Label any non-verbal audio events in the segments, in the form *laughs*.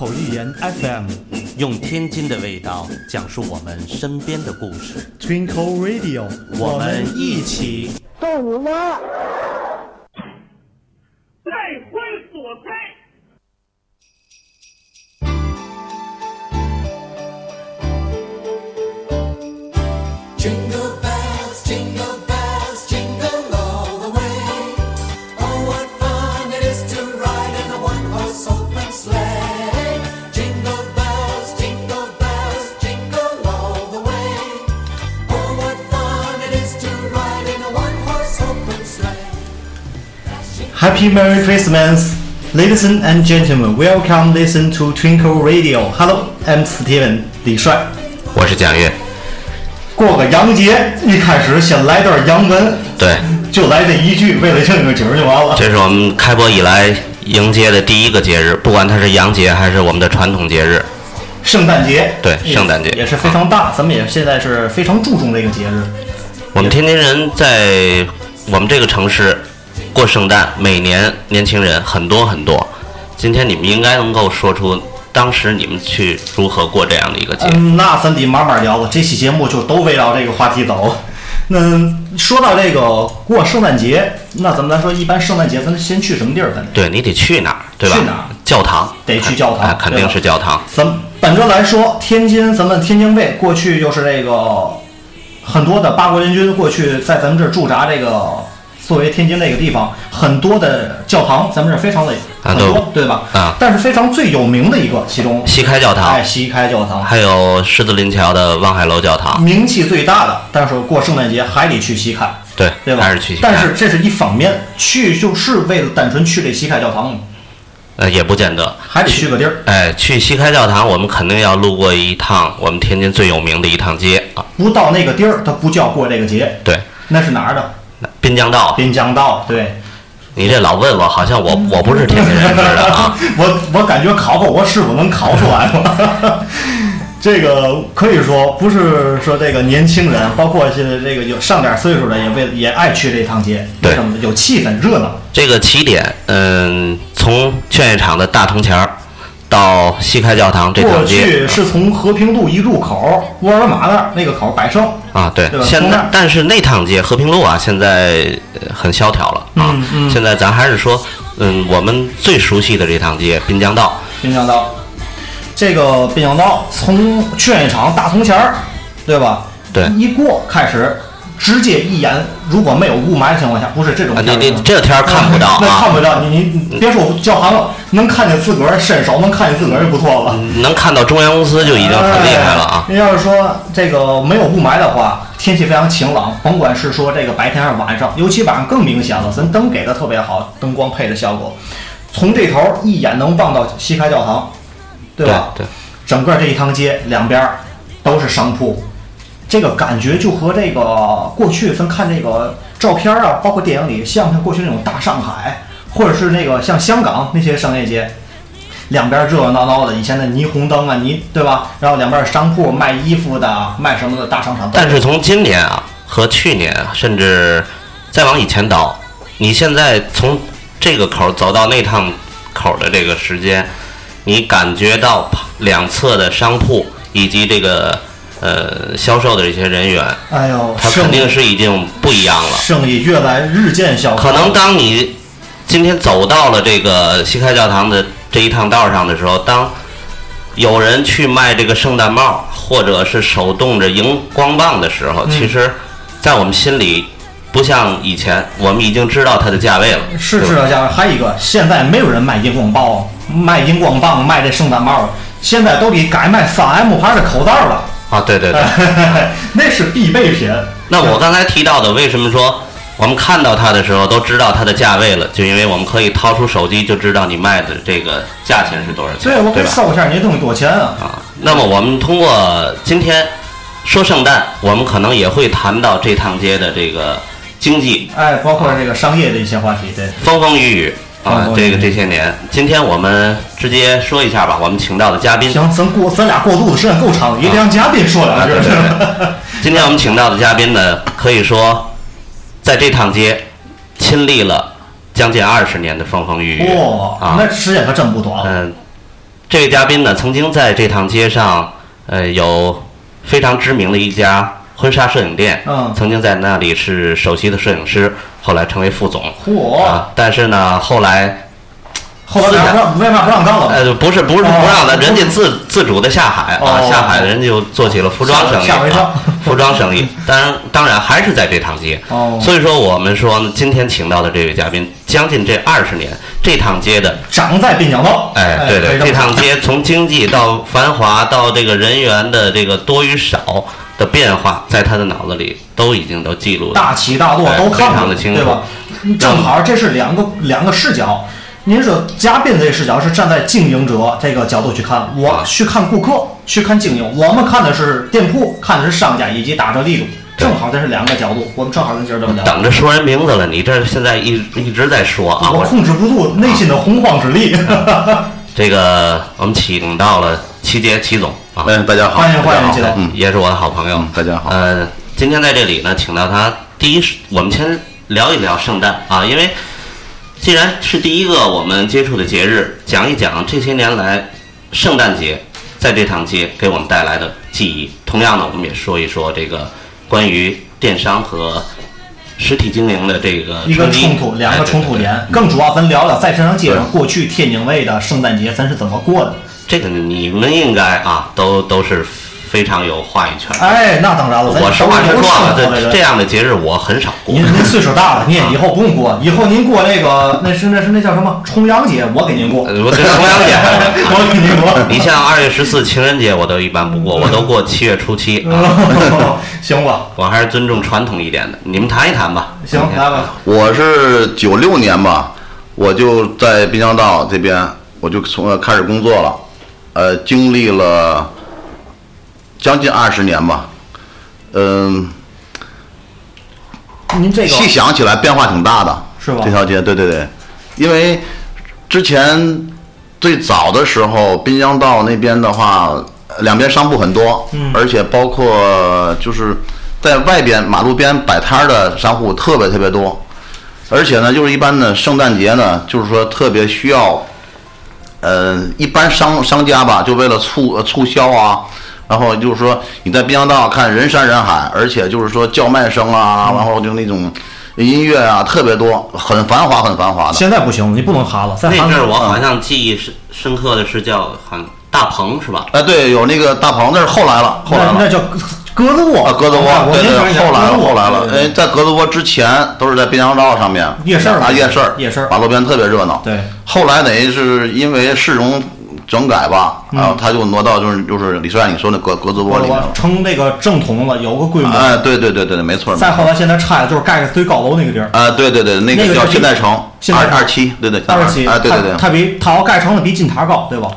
金口玉言 FM 用天津的味道讲述我们身边的故事。Twinkle Radio，我们一起。逗你妈！Happy Merry Christmas, ladies and gentlemen. Welcome, listen to Twinkle Radio. Hello, I'm Steven 李帅。我是蒋越，过个洋节，一开始先来段洋文，对，就来这一句，为了正个景儿就完了。这是我们开播以来迎接的第一个节日，不管它是洋节还是我们的传统节日。圣诞节，对圣诞节也是非常大，咱们也现在是非常注重的一个节日。我们天津人在我们这个城市过圣诞，每年年轻人很多很多。今天你们应该能够说出当时你们去如何过这样的一个节。嗯，那咱得慢慢聊了。这期节目就都围绕这个话题走。那说到这个过圣诞节，那咱们来说，一般圣诞节咱先去什么地儿？咱对你得去哪儿，对吧？去哪儿教堂，得去教堂哎肯定是教堂。咱本着来说，天津咱们天津卫过去就是这个很多的八国联军过去在咱们这儿驻扎这个作为天津那个地方，很多的教堂咱们这儿非常的很多，对吧？啊但是非常最有名的一个，其中西开教堂哎，西开教堂。还有狮子林桥的望海楼教堂，名气最大的，但是过圣诞节还得去西开，对，对吧？还是去西开。但是这是一方面，去就是为了单纯去这西开教堂吗，呃，也不见得。还得去个地儿。哎，去西开教堂，我们肯定要路过一趟我们天津最有名的一趟街啊，不到那个地儿，它不叫过这个节，对，那是哪儿的？滨江道。滨江道，对。你这老问我，好像我我不是天津人似的啊。*laughs* 我我感觉考考我师傅能考出来吗？*laughs* 这个可以说不是说这个年轻人，包括现在这个有上点岁数的，也为也爱去这趟街，对什么？有气氛，热闹。这个起点，嗯，从劝业场的大铜钱儿到西开教堂这过条街过去是从和平路一入口，沃尔玛那儿那个口百盛，啊，对对，现在但是那趟街和平路啊，现在呃很萧条了啊。嗯嗯现在咱还是说，嗯，我们最熟悉的这趟街滨江道，滨江道。这个滨江道从劝业场大铜钱儿，对吧？对一过开始，直接一眼，如果没有雾霾的情况下，不是这种你你这天儿看不到那看啊，不到，你你你别说教堂了，能看见自个儿伸手，能看见自个儿就不错了。能看到中央公司就已经很厉害了啊。哎要是说这个没有雾霾的话，天气非常晴朗，甭管是说这个白天还是晚上，尤其晚上更明显了，咱灯给的特别好，灯光配的效果，从这头一眼能望到西开教堂，对吧？对，整个这一趟街两边儿都是商铺，这个感觉就和这个过去咱看这个照片啊，包括电影里，像不像过去那种大上海，或者是那个像香港那些商业街，两边热热闹闹的，以前的霓虹灯啊，霓对吧？然后两边商铺卖衣服的、卖什么的大商场。但是从今年啊和去年，甚至再往以前倒，你现在从这个口走到那趟口的这个时间，你感觉到两侧的商铺以及这个呃销售的这些人员，哎呦，他肯定是已经不一样了。生意越来日渐小。可能当你今天走到了这个西开教堂的这一趟道上的时候，当有人去卖这个圣诞帽，或者是手动着荧光棒的时候，嗯其实，在我们心里，不像以前，我们已经知道它的价位了。是知道价位，还有一个，现在没有人卖荧光棒、卖荧光棒、卖这圣诞帽了，现在都得改卖三 M 牌的口罩了，啊，对对对。*laughs* 那是必备品。那我刚才提到的，为什么说我们看到它的时候都知道它的价位了？就因为我们可以掏出手机就知道你卖的这个价钱是多少钱，对，我可以？搜一下你这东西多少钱啊？啊，那么我们通过今天说圣诞，我们可能也会谈到这趟街的这个经济哎，包括这个商业的一些话题，对。风风雨雨啊这个这些年，今天我们直接说一下吧，我们请到的嘉宾。行，咱过咱俩过渡的时间够长，一定让嘉宾说两啊，句对。对对，*laughs* 今天我们请到的嘉宾呢，可以说在这趟街亲历了将近二十年的风风雨雨哇，啊。那时间可真不短了。嗯，这位嘉宾呢，曾经在这趟街上，呃，有非常知名的一家婚纱摄影店，嗯曾经在那里是首席的摄影师，后来成为副总。嚯啊，但是呢，后来后来为啥不让为啥不让干了？呃，不是不是不让的，人家自自主的下海啊，哦下海人就做起了服装生意，啊服装生意。*laughs* 当然当然还是在这趟街。哦所以说我们说呢，今天请到的这位嘉宾，将近这二十年，这趟街的。长在滨江道。哎，对对，这趟街 *laughs* 从经济到繁华到这个人员的这个多与少的变化，在他的脑子里都已经都记录了。大起大落哎都看过非常的清楚对吧？正好这是两个两个视角。您说嘉宾这视角是站在经营者这个角度去看，我啊去看顾客，去看经营，我们看的是店铺，看的是商家以及打折力度，正好这是两个角度，我们正好跟今儿这么聊。等着说人名字了，你这现在一一直在说啊，我我控制不住内心的洪荒之力。*laughs* 这个我们请到了齐杰齐总啊，嗯，大家好，欢迎欢迎齐总嗯，也是我的好朋友嗯。大家好。呃，今天在这里呢，请到他，第一是我们先聊一聊圣诞啊，因为既然是第一个我们接触的节日，讲一讲这些年来圣诞节在这趟街给我们带来的记忆。同样呢，我们也说一说这个关于电商和实体经营的这个一个冲突，两个冲突点。更主要，咱聊聊在这条街上过去天津卫的圣诞节，咱是怎么过的？这个你们应该啊，都都是非常有话语权的。哎，那当然了，我实话实说啊，这这样的节日我很少过您。您岁数大了，*laughs* 您以后不用过，以后您过那个那是那是那叫什么重阳节，我给您过，呃我这重阳节 *laughs* 我给您过。你像二月十四情人节，我都一般不过，我都过七月初七啊。*laughs* 行吧，我还是尊重传统一点的。你们谈一谈吧。行，来吧，我是九六年吧，我就在滨江道这边，我就从呃开始工作了，呃，经历了将近二十年吧，嗯、您这个细想起来变化挺大的，是吧这条街，对对对，因为之前最早的时候，滨江道那边的话，呃两边商铺很多，嗯而且包括就是在外边马路边摆摊的商户特别特别多，而且呢，就是一般的圣诞节呢，就是说特别需要，呃，一般商商家吧，就为了促呃促销啊。然后就是说你在滨江道看人山人海，而且就是说叫卖声啊，然后就那种音乐啊特别多，很繁华，很繁华的。现在不行，你不能哈了，在那阵儿我好像记忆深深刻的是叫喊大棚是吧？哎，对，有那个大棚，那是后来了，后来了。那那叫鸽子窝啊，鸽子窝，我对对，后来了，后来了。对对哎，在鸽子窝之前都是在滨江道上面夜市啊，夜市，夜市儿马路边特别热闹。对，后来等于是因为市容整改吧，嗯然后他就挪到就是就是李帅你说那格格子窝里面了。成那个正统了，有个规模。哎，对对对对对，没错。再后来现在拆了，就是盖个最高楼那个地儿，啊，对对对，那个叫现代城，二二期，对对，二十七，啊，对对对它，比它要盖成的比金塔高，对吧？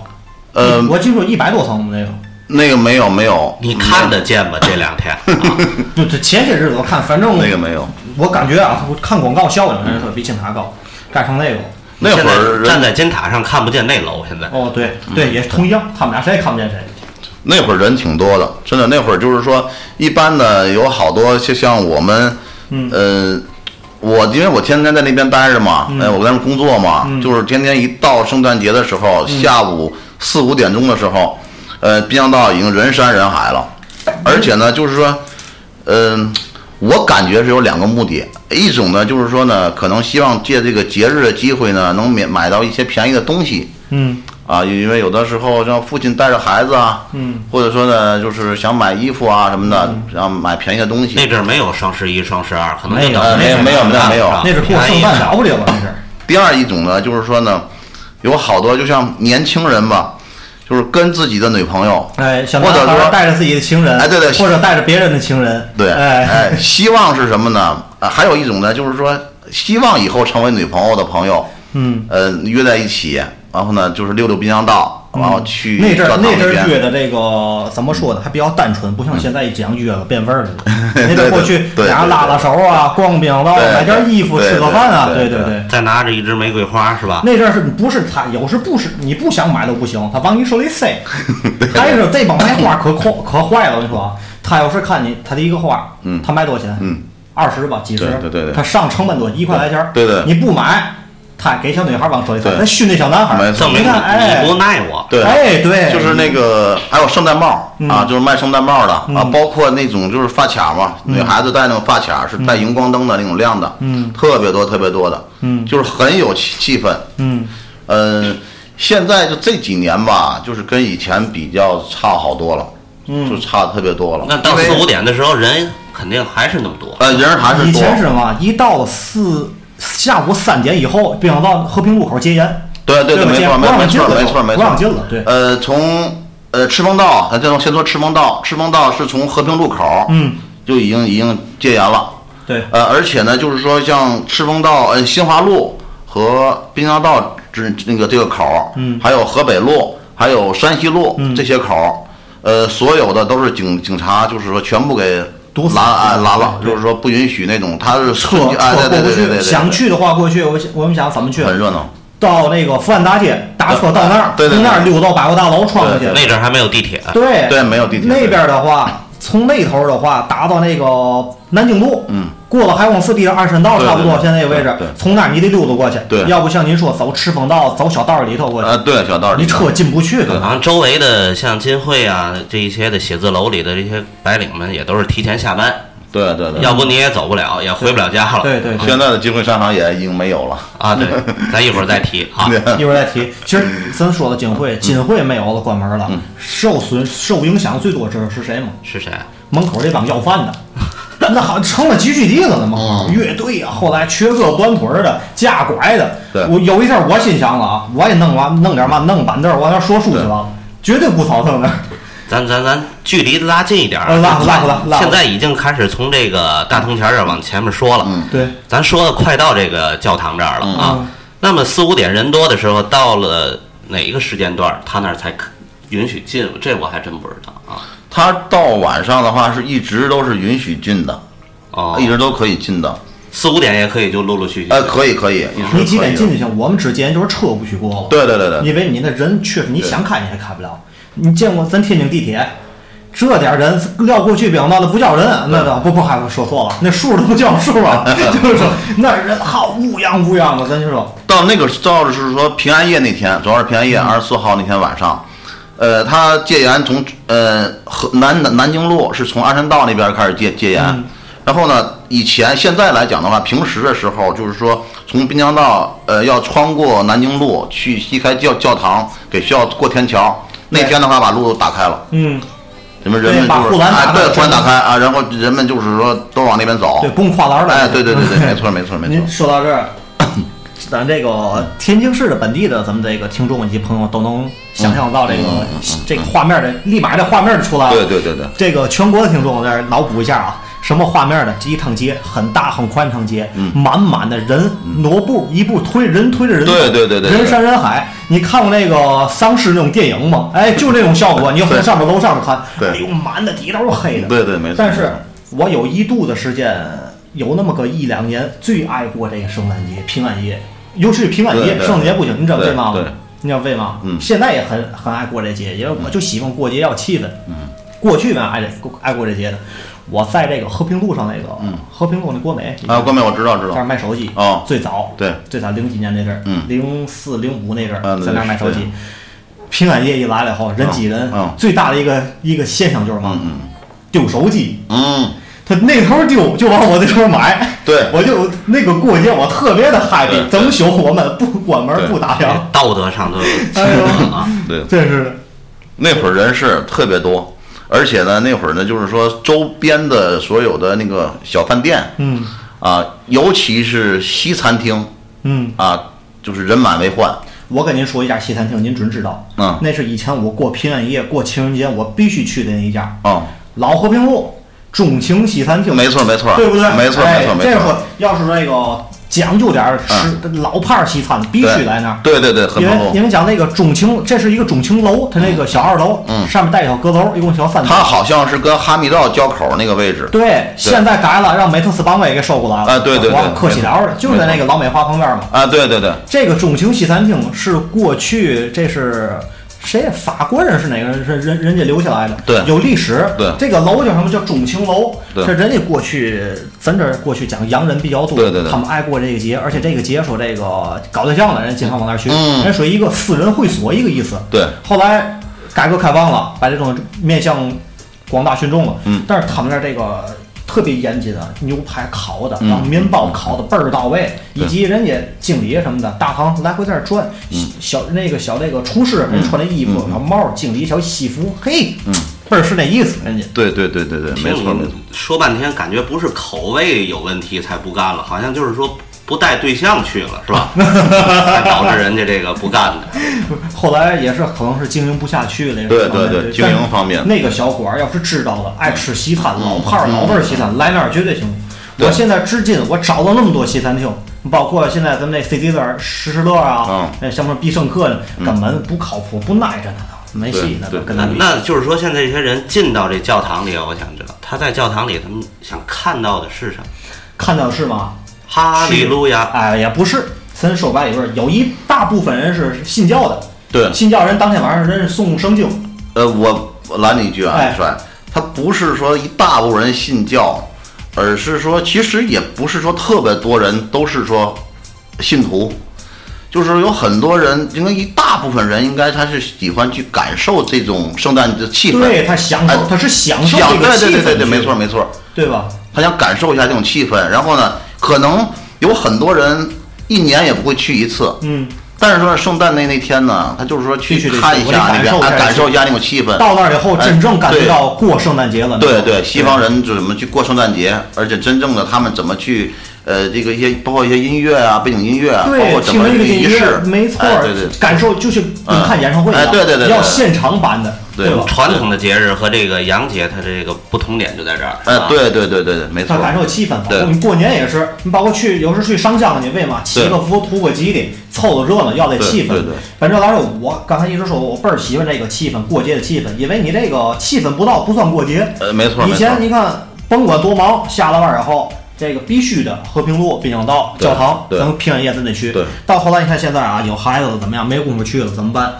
呃，我听说一百多层那个，那个没有没有，你看得见吗？这两天，*laughs* 啊就这前些日子我看，反正那个没有，我感觉啊，我看广告效应人说比金塔高，盖成那个。那会儿站在金塔上看不见那楼，现在。哦，对对，也是同样，他们俩谁也看不见谁。那会儿人挺多的，真的那会儿就是说，一般的有好多就像我们，嗯。呃，我因为我天天在那边待着嘛，嗯。呃，我在那工作嘛，嗯。就是天天一到圣诞节的时候，下午四五点钟的时候，呃，滨江道已经人山人海了，而且呢，就是说，嗯、我感觉是有两个目的，一种呢就是说呢，可能希望借这个节日的机会呢，能免买到一些便宜的东西。嗯啊，因为有的时候让父亲带着孩子啊，嗯，或者说呢，就是想买衣服啊什么的，想买便宜的东西。那阵儿没有双十一、双十二，可能没有没有没有没有没有啊那是过圣诞了不了了，那是。第二一种呢，就是说呢，有好多就像年轻人吧，就是跟自己的女朋友，哎，或者说带着自己的情人，哎对对或者带着别人的情人，对，哎，哎，希望是什么呢？啊，还有一种呢，就是说希望以后成为女朋友的朋友，嗯，呃，约在一起，然后呢，就是溜溜滨江道，然后去那阵儿那阵儿边。约的这个怎么说呢？还比较单纯，不像现在一讲约了变味儿了。*laughs* 那阵儿过去俩人拉拉手啊，逛滨江道，买件衣服，吃个饭啊，对对对对。再拿着一支玫瑰花是吧？那阵儿是不是他有时不是你不想买都不行，他往你手里塞。*laughs* 还是这帮卖 *laughs* 花可可可坏了，我跟你说啊，他要是看你他的一个花，嗯他卖多少钱？嗯，二十吧，几十？对对对对他上成本多，一块来钱儿。对对你不买，他给小女孩往手里塞，对。他熏那小男孩，没错。证明你看，哎。你不耐我。对，哎，对，就是那个还有圣诞帽啊，就是卖圣诞帽的啊，包括那种就是发卡嘛，女孩子戴那种发卡是带荧光灯的那种亮的，嗯。特别多特别多的，嗯。就是很有气气氛。嗯，嗯，现在就这几年吧，就是跟以前比较差好多了，嗯。就差特别多了。那到四五点的时候，人肯定还是那么多。呃人还是多。以多，前是什么？一到四下午三点以后，冰箱道和平路口戒严，对对对，吧没错没戒不让没错没错没错。不让进了，对，呃，从呃赤峰道，咱先先说赤峰道，赤峰道是从和平路口嗯，就已经已经戒严了。对，呃，而且呢，就是说像赤峰道、呃新华路和滨江道这那个这个口儿，嗯。还有河北路，还有山西路、嗯。这些口儿，呃，所有的都是警警察，就是说全部给堵死拦啊拦了，就是说不允许那种，他是车车过不去，对对对对对，想去的话过去，我我们想怎么去？很热闹，到那个福安大街，打车到那儿，从那儿溜到百货大楼穿过去。那阵儿还没有地铁，对对没有地铁那边的话，从那头的话打到那个南京路，嗯，过了海光寺地的二山道，差不多现在这个位置从那儿你得溜达过去。对要不像您说走赤峰道，走小道儿里头过去，啊，对，小道里你车进不去的。好像周围的像金汇啊这一些的写字楼里的这些白领们也都是提前下班，对对对，要不你也走不了，也回不了家了。对对对，现在的金汇商场也已经没有了，啊，对，咱一会儿再提 *laughs* 啊。一会儿再提。其实咱说的金汇，金汇没有了，关门了，嗯受损受影响最多知道是谁吗？是谁？门口这帮要饭的，那好成了集聚地了，那门口乐队啊，后来瘸胳短腿儿的、架拐的。对我有一阵儿我心想了啊，我也弄完弄点嘛，弄板凳儿往那儿说书去了，绝对不草腾的。咱咱咱距离拉近一点儿呃拉拉拉拉现在已经开始从这个大铜钱儿这儿往前面说了。嗯对，咱说的快到这个教堂这儿了啊。嗯那么四五点人多的时候，到了哪一个时间段，他那儿才可允许进？这我还真不知道啊。他到晚上的话是一直都是允许进的，哦，一直都可以进的，四五点也可以就陆陆续续。呃，可以可以，你几点进就行？我们之间就是车不许过。对对对对，因为你那人确实你想开你也开不了。你见过咱天津地铁这点人撂过去表那都不叫人，那倒不不还说错了，那数都不叫数啊，*laughs* 就是说那人好乌泱乌泱的，咱就说到那个到是说平安夜那天，主要是平安夜嗯二十四号那天晚上，呃，他戒严从呃河南南南京路是从鞍山道那边开始戒戒严，嗯然后呢，以前现在来讲的话，平时的时候就是说从滨江道呃要穿过南京路去西开教教堂给需要过天桥，那天的话把路都打开了。嗯，人们人们就是对，护栏打开啊，然后人们就是说都往那边走。对，不用跨栏了。哎，对对对对，没错没错没您错。说到这儿，咱这个天津市的本地的咱们这个听众以及朋友都能想象到这个、嗯嗯嗯嗯这个画面的，立马这画面就出来了。对对对对，这个全国的听众在这脑补一下啊，什么画面呢？这一趟街很大很宽敞街，嗯满满的人，挪步一步推人推着人，对对对对对人山人海。你看过那个丧尸那种电影吗？哎，就那种效果。你从上面楼上面看，对哎呦，满的底都是黑的。对对没错但是我有一度的时间，有那么个一两年，最爱过这个圣诞节、平安夜，尤其是平安夜圣诞节不行。你知道为嘛吗？你知道为嘛？嗯现在也很很爱过这节，因为我就喜欢过节要气氛。嗯，过去呢爱这爱过这节的，我在这个和平路上那个、嗯和平路那国美啊，国美我知道知在那儿。卖手机哦最早对最早零几年那阵儿，嗯零四零五那阵儿在那儿卖手机。平安夜一来了以后，人挤人，嗯最大的一个一个现象就是嘛，嗯丢手机。嗯他那头丢就往我这头买，对我就那个过节我特别的 happy，对整宿我们不关门不打烊，道德上都有哎呦啊。嗯，对，这是那会儿人是特别多，而且呢，那会儿呢，就是说周边的所有的那个小饭店嗯啊，尤其是西餐厅嗯。啊，就是人满为患。我跟您说一家西餐厅，您准知道，嗯那是以前我过平安夜、过情人节我必须去的那一家，啊，老和平路钟情西餐厅，没错没错，对不对？没错哎没错没错这说，要是那个讲究点儿吃老派儿西餐，必须来那儿。对对对，很因为。因为讲那个钟情，这是一个钟情楼，它那个小二楼，嗯上面带一小阁楼，一共小三层。它好像是跟哈密道交口那个位置。对，现在改了，让美特斯邦威给收过来了。啊对对对哇客气了的，就在那个老美华旁边嘛。啊，对对对，这个钟情西餐厅是过去这是谁法国人是哪个人？是人人家留下来的，对有历史。对这个楼叫什么叫钟情楼？对这人家过去，咱这儿过去讲洋人比较多，对对对他们爱过这个节，而且这个节说这个搞对象的人经常往那儿去，嗯人属于一个私人会所一个意思。对后来改革开放了，把这种面向广大群众了。嗯但是他们那儿这个特别严谨啊，牛排烤的，嗯。然后面包烤的倍儿到位，对。以及人家经理什么的，大堂来回在那儿转，小那个小那个厨师人穿的衣服，嗯小帽，经理小西服，嘿，嗯。倍儿是那意思，人家。对对对对对，没错没错。说半天感觉不是口味有问题才不干了，好像就是说不带对象去了，是吧？*laughs* 才导致人家这个不干的。后来也是可能是经营不下去了，对对对经营方面那个小伙儿要是知道了爱吃西餐，老派儿嗯老味儿西餐，来那儿绝对行。我现在至今我找到那么多西餐厅，包括现在咱们那 C C 字儿、施施乐啊嗯，那什么必胜客呢，根本不靠谱，不耐着呢，没戏呢，对对那跟咱比。那就是说，现在这些人进到这教堂里，我想知道他在教堂里他们想看到的是什么？看到是吗？哈利路亚！哎，也不是，咱说白了就是有一大部分人是信教的，对，信教人当天晚上人是诵圣经，呃，我我拦你一句啊，哎。帅，他不是说一大部分人信教，而是说其实也不是说特别多人都是说信徒，就是有很多人，应该一大部分人应该他是喜欢去感受这种圣诞的气氛，对他享受哎，他是享受想这个气氛对对对对对，没错没错，对吧？他想感受一下这种气氛，然后呢，可能有很多人一年也不会去一次，嗯。但是说圣诞那那天呢，他就是说去看一下那边，哎，感受一下那种气氛。到那儿以后，哎真正感觉到过圣诞节了。对对，西方人就怎么去过圣诞节，而且真正的他们怎么去，呃，这个一些包括一些音乐啊，背景音乐啊，包，括怎听么这个一个仪式，，没错哎，对对，感受就是跟看演唱会一样，哎对对对对。要现场版的，对吧？传统的节日和这个洋节，它这个不同点就在这儿。哎是吧，对对对对对，没错它，感受气氛，包对括你过年也是，你包括去有时去上香去，为嘛祈个福、图个吉利，凑个热闹，要这气氛。对对对反正来说，我刚才一直说，我倍儿喜欢这个气氛，过节的气氛，因为你这个气氛不到不算过节。呃，没错，以前你看，甭管多忙，下了班以后，这个必须的，和平路、滨江道、教堂，对咱们平安夜咱得去。对到后来你看现在啊，有孩子了怎么样？没工夫去了怎么办？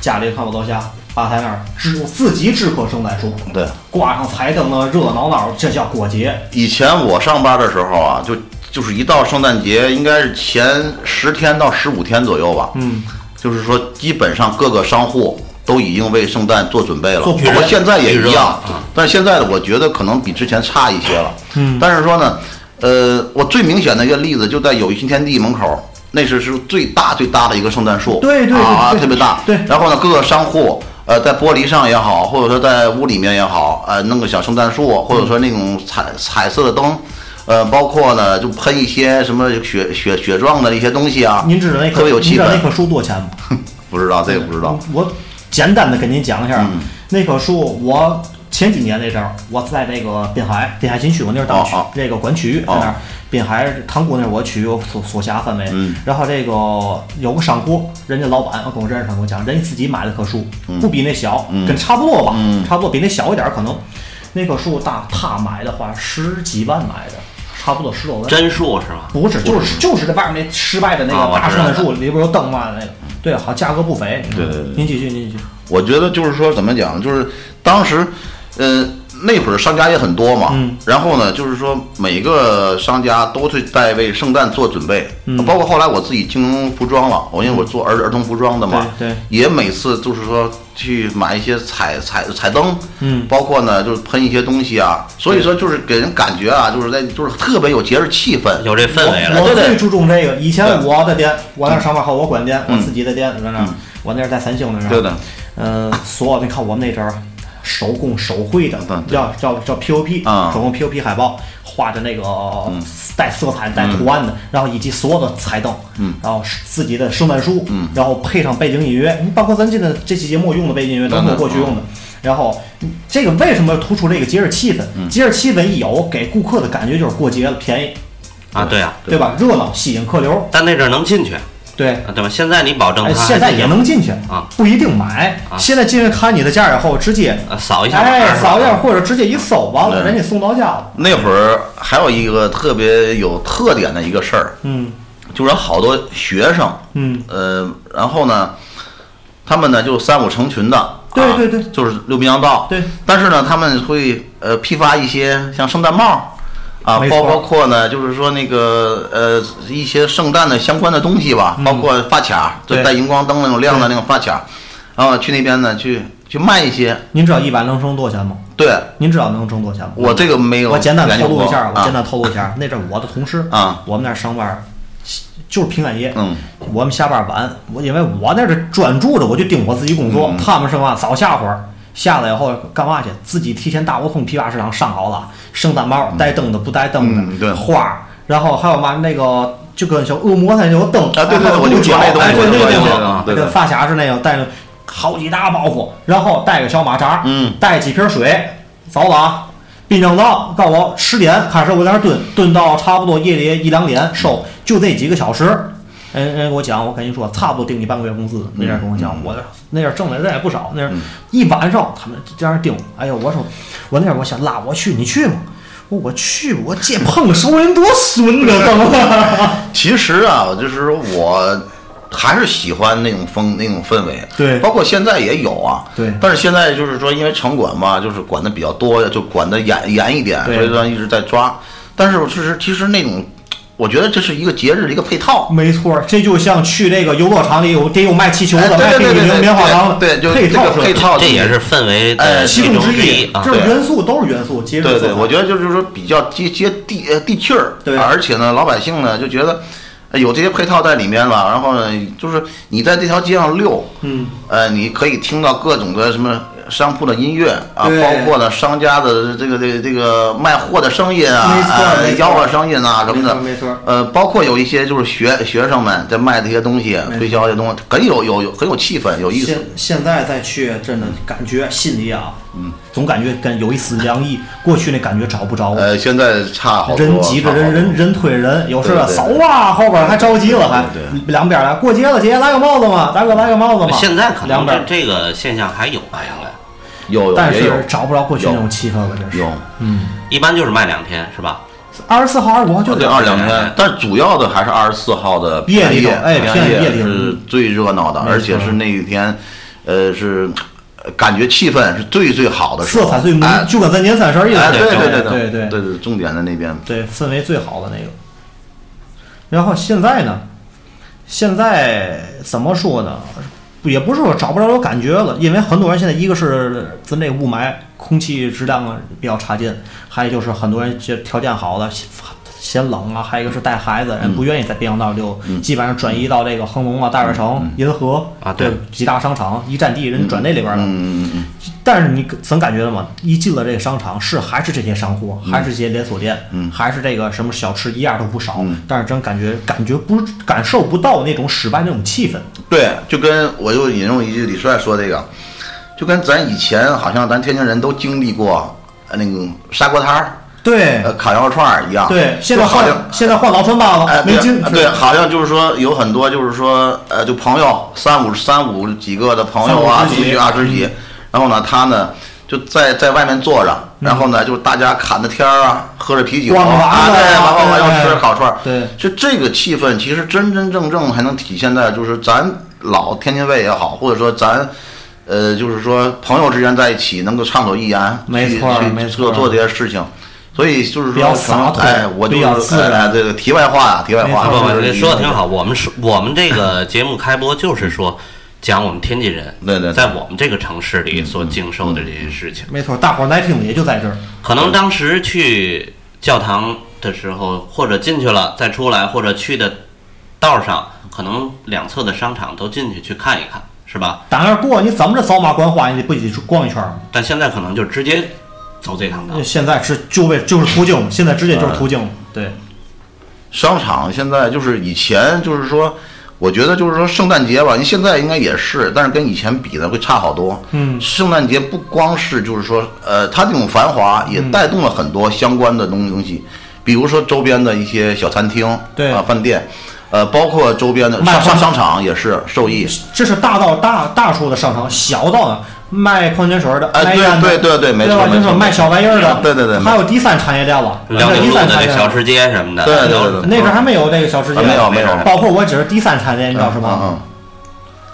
家里看我楼下吧台那儿只自己制可圣诞树，对。挂上彩灯啊，热闹闹，这叫过节。以前我上班的时候啊，就就是一到圣诞节，应该是前十天到十五天左右吧。嗯，就是说，基本上各个商户都已经为圣诞做准备了，做包括现在也一样啊。但是现在呢，我觉得可能比之前差一些了。嗯但是说呢，呃，我最明显的一个例子就在有心天地门口，那是是最大最大的一个圣诞树，对对对特别大。对然后呢，各个商户。呃，在玻璃上也好，或者说在屋里面也好，呃，弄个小圣诞树，或者说那种彩彩色的灯，呃，包括呢，就喷一些什么雪雪雪状的一些东西啊，您知道那棵特别有气氛那。棵树多钱吗？*laughs* 不知道这个不知道，我简单的跟您讲一下，嗯那棵树我前几年那阵儿，我在那个滨海滨海新区，我那是当区、哦哦这个管区在那儿。滨海塘沽那是我区，我所所辖范围。嗯然后这个有个商户，人家老板跟我认识，跟我讲，人家自己买了棵树，不比那小，嗯跟差不多吧，嗯差不多比那小一点儿可能。那棵树大，他买的话十几万买的，差不多十多万。真树是吗？不是，就是就是这外面那失败的那个大圣诞树，里边有灯嘛那个，对，好价格不菲。对对对您继续，您继续。我觉得就是说怎么讲，就是当时，呃，那会儿商家也很多嘛，嗯。然后呢，就是说每个商家都是在为圣诞做准备，嗯。包括后来我自己经营服装了，我因为我做儿儿童服装的嘛，对对。也每次就是说去买一些彩彩彩灯，嗯。包括呢就是喷一些东西啊，所以说就是给人感觉啊，就是在就是特别有节日气氛，有这氛围了。我最注重这个。以前我的店，我那上班后我管店，我嗯。自己的店在那儿嗯，我那是在三星那儿。对的，呃，所有你看我们那阵儿手工手绘的叫叫叫 POP，啊。手工 POP 海报，画着那个嗯。带色彩、带图案的，然后以及所有的彩灯，嗯。然后自己的圣诞树嗯，然后配上背景音乐，你包括咱这个这期节目用的背景音乐都是过去用的。然后这个为什么突出这个节日气氛？嗯。节日气氛一有，给顾客的感觉就是过节了，便宜，啊，对啊，对吧？热闹，吸引客流，但那阵儿能进去，对。啊对吧？现在你保证哎，他现在也能进去啊，不一定买。啊现在进去看你的价以后，直接呃扫一下码哎，扫一下或者直接一搜，完了人家送到家了。那会儿还有一个特别有特点的一个事儿，嗯就是好多学生，嗯呃，然后呢，他们呢就三五成群的，啊对对对就是溜冰洋道。对，但是呢，他们会呃批发一些像圣诞帽。啊，包包括呢，就是说那个呃一些圣诞的相关的东西吧，包括发卡，就带荧光灯那种亮的那种发卡，然后去那边呢去去卖一些。您知道一百能挣多少钱吗？对您知道能挣多少钱吗？我这个没有我简单透露一下，我啊简单透露一下，*laughs* 那阵儿我的同事啊我们那儿上班儿就是平安夜，嗯，我们下班晚，我因为我那是专注的，我就盯我自己工作，嗯他们是嘛早下会儿。下来以后干嘛去？自己提前大胡同批发市场上好了，圣诞帽带灯的不带灯的，花儿，然后还有嘛那个就跟小恶魔那有灯啊对对对我就鹿角说那东西哎对对对跟发卡是那个带着好几大包袱，然后带个小马扎，嗯带几瓶水，走了啊。滨江道告诉我十点开始我在那儿蹲，蹲到差不多夜里一两点收，就这几个小时。人人给我讲，我跟你说，差不多顶你半个月工资。那阵跟我讲，我那阵挣的人也不少，那阵一晚上他们这样盯。哎呦，我说我那阵我想拉我去，你去吗？我我去，我这碰个熟人多孙子，懂吗？其实啊，就是说我还是喜欢那种风那种氛围，对包括现在也有啊，对但是现在就是说，因为城管嘛，就是管的比较多，就管的严严一点，所以说一直在抓。但是其实其实那种，我觉得这是一个节日的一个配套。没错，这就像去那个游乐场里有得有卖气球的，卖对对对棉花糖的，对，就这个配套是配套，这也是氛围哎的其其中之一，啊这。是元素，都是元素，节日对对，我觉得就是说比较接接地呃地气儿，对而且呢，老百姓呢就觉得呃有这些配套在里面了，然后呢，就是你在这条街上溜，嗯，呃，你可以听到各种的什么商铺的音乐啊，包括呢商家的这个这个这个卖货的声音啊，没错呃吆喝声音啊什么的，没错。没错呃，包括有一些就是学学生们在卖这些东西，推销这些东西，很有有有很有气氛，有意思。现。现在再去，真的感觉心里啊，嗯，总感觉跟有一丝凉意。过去那感觉找不着，呃，现在差好多，人挤着人，人人推人，有时候对对。扫啊，后边还着急了，还对。两边来过节了，姐来个帽子嘛，大哥来个帽子嘛。现在可能这，这个现象还有吧，应该有但是找不着过去那种气氛了有。嗯。一般就是卖两天是吧？二十四号二十五号就得二两天。但主要的还是二十四号的夜里夜诶夜是最热闹的而且是那一天呃是感觉气氛是最最好的时候。色彩最浓就跟咱年三十儿一样对对对对对对对重点在那边。对氛围最好的那个。然后现在呢？现在怎么说呢？也不是说找不着有感觉了，因为很多人现在一个是咱这雾霾、空气质量啊比较差劲，还有就是很多人这条件好的嫌冷啊，还有一个是带孩子，人不愿意在滨江道溜，基本上转移到这个恒隆啊、大悦城、银河啊对。几大商场一站地，人转那里边了。嗯嗯嗯但是你怎感觉到吗？一进了这个商场，是还是这些商户，还是这些连锁店，还是这个什么小吃，一样都不少。但是真感觉感觉不感受不到那种失败那种气氛。嗯，对，就跟我又引用一句李帅说这个，就跟咱以前好像咱天津人都经历过呃那个砂锅摊儿、对呃烤羊肉串儿一样，对，现在换现在换老穿八哎，了，没对劲。对，好像就是说有很多就是说，呃，就朋友三五三五几个的朋友啊，三五知己出去啊知己，然后呢，他呢就在在外面坐着，然后呢，就是大家侃着天儿啊，喝着啤酒啊，对，啊然后吃烤串儿，对就这个气氛，其实真真正正还能体现在就是咱老天津卫也好，或者说咱。呃，就是说朋友之间在一起能够畅所欲言，没去去错没错做做这些事情，所以就是比较说，洒脱哎，我就比较是自然哎，这个题外话啊，题外话，不不，说的挺好。我们说我们这个节目开播就是说，讲我们天津人对对对在我们这个城市里所经受的这些事情。没错，大伙儿来听的也就在这儿。可能当时去教堂的时候，或者进去了再出来，或者去的道上，可能两侧的商场都进去去看一看，是吧？打那儿过，你怎么着扫码观花，你不得去逛一圈儿吗？但现在可能就直接走这趟道。现在是就为就是途径，现在直接就是途径。对，商场现在就是以前就是说，我觉得就是说圣诞节吧，你现在应该也是，但是跟以前比呢会差好多。嗯圣诞节不光是就是说，呃，它这种繁华也嗯带动了很多相关的东东西，比如说周边的一些小餐厅，对啊，饭店，呃，包括周边的商商商场也是受益。这是大到大大处的商场，小到呢卖矿泉水的，哎对对对对没错吧？没错就是卖小玩意儿的，对对对还有第三产业链了，辽宁第三产业链。小吃街什么的，对对对对那阵儿还没有这个小吃街，啊没有没有包括我只是第三产业链，你知道是吗？嗯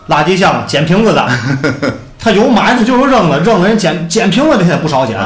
垃圾箱捡瓶子的，*laughs* 他有买他就有扔了，扔了人捡捡瓶子的现在不少捡。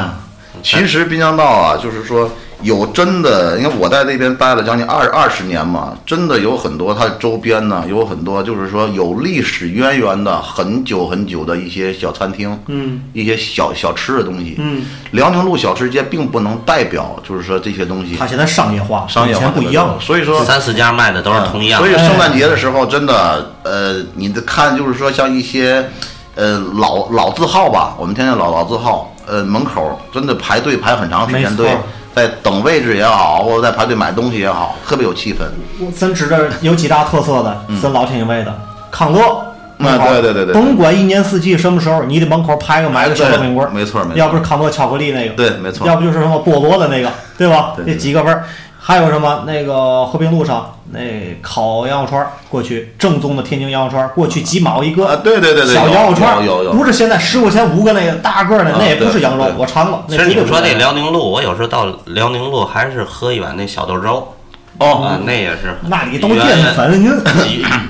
其实滨江道啊，就是说有真的，因为我在那边待了将近二二十年嘛，真的有很多它周边呢有很多就是说有历史渊源的很久很久的一些小餐厅，嗯，一些小小吃的东西。嗯，辽宁路小吃街并不能代表就是说这些东西它现在商业化，商业化不一样。所以说三四家卖的都是同一样所以。圣诞节的时候，真的，呃，你的看就是说像一些，呃，老老字号吧，我们天津老老字号，呃，门口真的排队排很长时间队，在等位置也好，或者在排队买东西也好，特别有气氛。我咱知道有几大特色的，森老天津卫的康乐。嗯对对对对对甭管一年四季什么时候，你得门口排个买个小对火冰棍儿，没错没错要不是康乐巧克力那个，对没错要不就是什么菠萝的那个，对吧？这几个味儿，还有什么那个和平路上那烤羊肉串儿，过去正宗的天津羊肉串儿，过去几毛一个，啊对对对对小羊肉串儿，有有有不是现在十块钱五个那个大个儿的，啊那也不是羊肉我尝过，那其实你们说那辽宁路，我有时候到辽宁路还是喝一碗那小豆粥哦，啊，那也是。那你都淀粉，您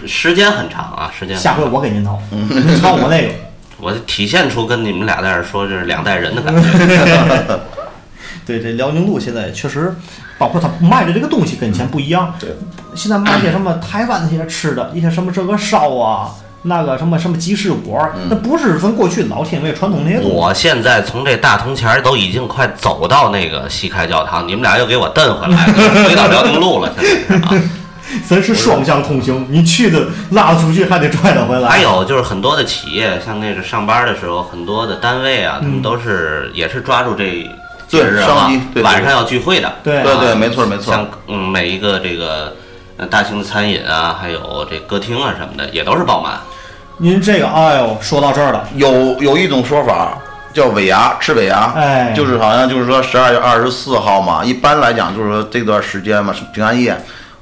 时间很长啊，时间。下回我给您掏，您尝我那个。*laughs* 我体现出跟你们俩在这儿说这是两代人的感觉。*laughs* 对，这辽宁路现在确实，包括他卖的这个东西跟以前不一样。对，现在卖些什么台湾那些吃的，一些什么这个烧啊，那个什么什么鸡翅果儿，那不是咱过去老天爷传统那些东西。我现在从这大铜钱儿都已经快走到那个西开教堂，你们俩又给我蹬回来了，回到辽宁路了。现在 *laughs* 咱是双向通行，你去的拉出去还得拽得回来。还有就是很多的企业，像那个上班的时候，很多的单位啊，他们都是也是抓住这节日啊对商机，对对晚上要聚会的。对对对，没错没错像。嗯每一个这个呃大型的餐饮啊，还有这歌厅啊什么的，也都是爆满。您这个，哎呦，说到这儿了，有有一种说法叫尾牙，吃尾牙，哎就是好像就是说十二月二十四号嘛，一般来讲就是说这段时间嘛是平安夜，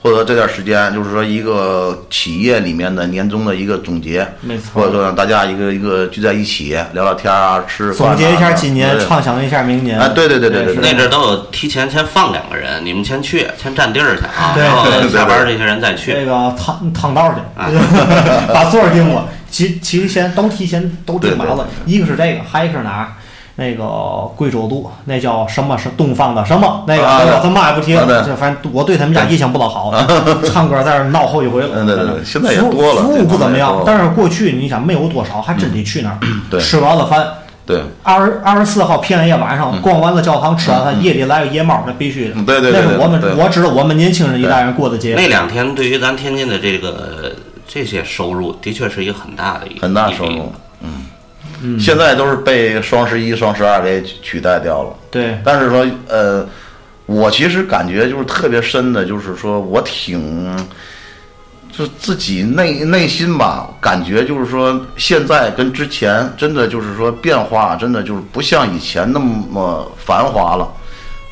或者这段时间就是说一个企业里面的年终的一个总结，没错或者说让大家一个一个聚在一起聊聊天啊，吃饭、啊，总结一下今年，畅想一下明年。啊对对对对对是那阵儿都有提前先放两个人，你们先去，先占地儿去啊，对然后下班这些人再去。那个趟趟道去啊，*laughs* 把座儿定了。其其实先都提前都订完了，一个是这个，还一个是哪儿？那个贵州路，那叫什么是东方的什么？那个啊那个咱嘛也不提啊对了，这反正我对他们家印象不老好，唱歌在那闹好几回了。嗯对对对现在也服务多了服务不怎么样但是过去你想没有多少，还真得去那儿。吃完了饭，对二十二十四号平安夜晚上逛完了教堂，吃完饭，夜里来个夜猫，那必须的。对对那是我们我知道我们年轻人一代人过的节。那两天对于咱天津的这个这些收入，的确是一个很大的一个很大收入，嗯，现在都是被双十一、双十二给取取代掉了。对，但是说，呃，我其实感觉就是特别深的，就是说我挺，就是自己内内心吧，感觉就是说现在跟之前真的就是说变化，真的就是不像以前那么繁华了。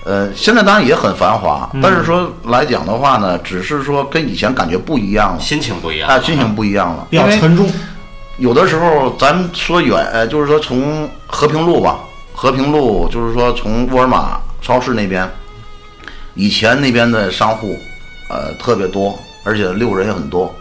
呃，现在当然也很繁华，但是说来讲的话呢，只是说跟以前感觉不一样了，心情不一样啊，心情不一样了，比较沉重。有的时候咱说远，呃，就是说从和平路吧，和平路就是说从沃尔玛超市那边，以前那边的商户，呃，特别多，而且溜人也很多。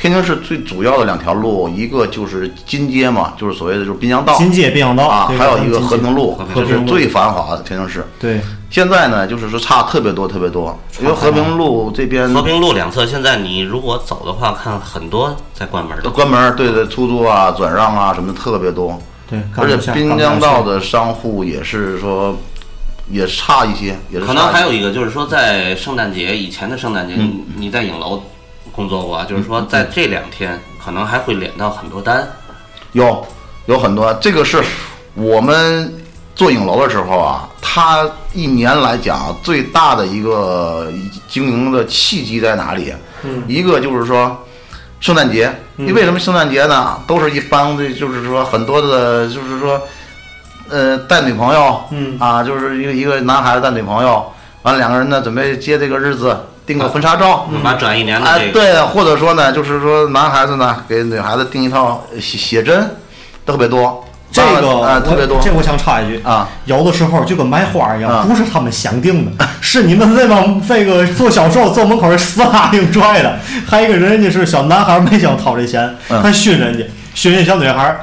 天津市最主要的两条路，一个就是金街嘛，就是所谓的就是滨江道。金街滨江道啊，还有一个和平路，这是最繁华的天津市。对，现在呢，就是说差特别多特别多，因为和平路这边和平路两侧，现在你如果走的话，看很多在关门的。都关门，对对，出租啊、转让啊什么的特别多。对，而且滨江道的商户也是说，也差一些，也是可能还有一个就是说，在圣诞节以前的圣诞节，你在影楼工作过啊，就是说在这两天可能还会连到很多单。有有很多，这个是我们做影楼的时候啊，它一年来讲最大的一个经营的契机在哪里？嗯。一个就是说圣诞节，因为为什么圣诞节呢？都是一帮的，就是说很多的，就是说，呃，带女朋友，嗯。啊，就是一个一个男孩子带女朋友，完了两个人呢准备接这个日子，订个婚纱照，把转一年的啊，这个，对，或者说呢，就是说男孩子呢给女孩子订一套写写真，特别多。这个啊特别多这我想插一句啊，有的时候就跟卖花一样，啊不是他们想订的，是你们这帮这个做销售坐门口死拉 *laughs* 硬拽的。还有一个人家是小男孩没想掏这钱，嗯他熏人家，熏人家小女孩，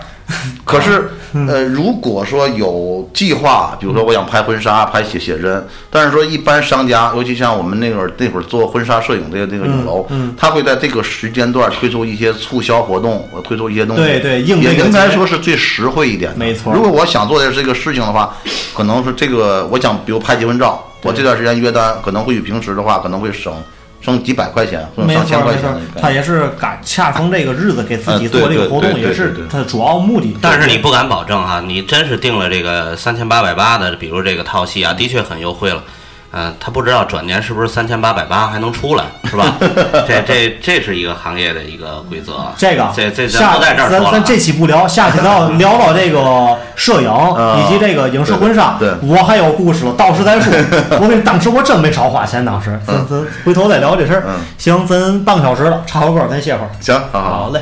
可是，嗯呃，如果说有计划，比如说我想拍婚纱、拍写写真，但是说一般商家，尤其像我们那会儿那会儿做婚纱摄影这个这个影楼，嗯。他会在这个时间段推出一些促销活动，呃推出一些东西，对对应也应该说是最实惠一点的。没错。如果我想做的这个事情的话，可能是这个，我想比如拍结婚照，我这段时间约单可能会比平时的话可能会省省几百块钱或者没上千块钱。他也是赶恰逢这个日子给自己做这个活动，也是他主要目的。但是你不敢保证哈，你真是定了这个三千八百八的，比如这个套系啊，的确很优惠了。嗯、他不知道转年是不是三千八百八还能出来，是吧？*laughs* 这这这是一个行业的一个规则啊。这个这这咱下不在这儿咱咱说了啊。这期不聊，下期咱要 *laughs* 聊到这个摄影以及这个影视婚纱啊对对，我还有故事了，到时再说。*laughs* 我跟你当时我真没少花钱，当时咱咱回头再聊这事儿嗯。行，咱半个小时了，插会儿歌，咱歇会儿。行，好好好嘞。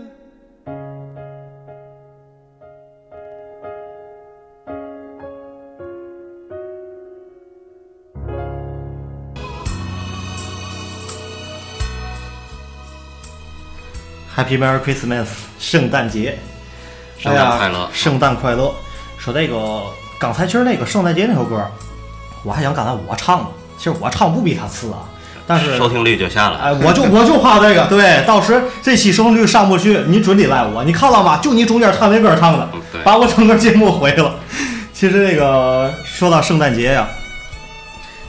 Happy Merry Christmas，圣诞节，圣诞快乐圣诞快乐。说这个，刚才其实那个圣诞节那首歌，我还想刚才我唱的，其实我唱不比他次啊，但是收听率就下来哎，我就我就怕这个，对，到时这期收听率上不去，你准得赖我。你看了吗？就你中间唱那歌唱的把我整个节目毁了。其实那个说到圣诞节呀，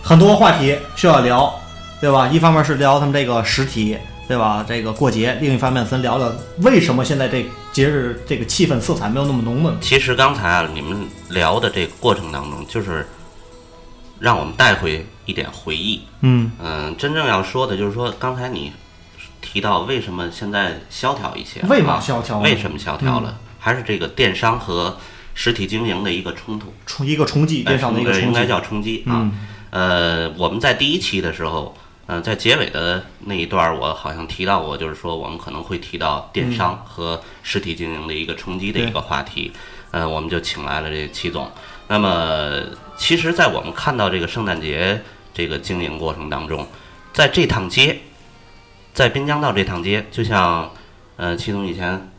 很多话题需要聊，对吧？一方面是聊他们这个实体，对吧？这个过节，另一方面咱聊聊为什么现在这节日这个气氛色彩没有那么浓呢？其实刚才啊，你们聊的这个过程当中，就是让我们带回一点回忆。嗯嗯，真正要说的就是说，刚才你提到为什么现在萧条一些？为嘛啊萧条呢为什么萧条了？还是这个电商和实体经营的一个冲突，冲一个冲击，电商的一个冲击，哎应该叫冲击啊。嗯呃，我们在第一期的时候，呃，在结尾的那一段儿，我好像提到过，就是说我们可能会提到电商和实体经营的一个冲击的一个话题。呃，我们就请来了这齐总。那么，其实，在我们看到这个圣诞节这个经营过程当中，在这趟街，在滨江道这趟街，就像呃，齐总以前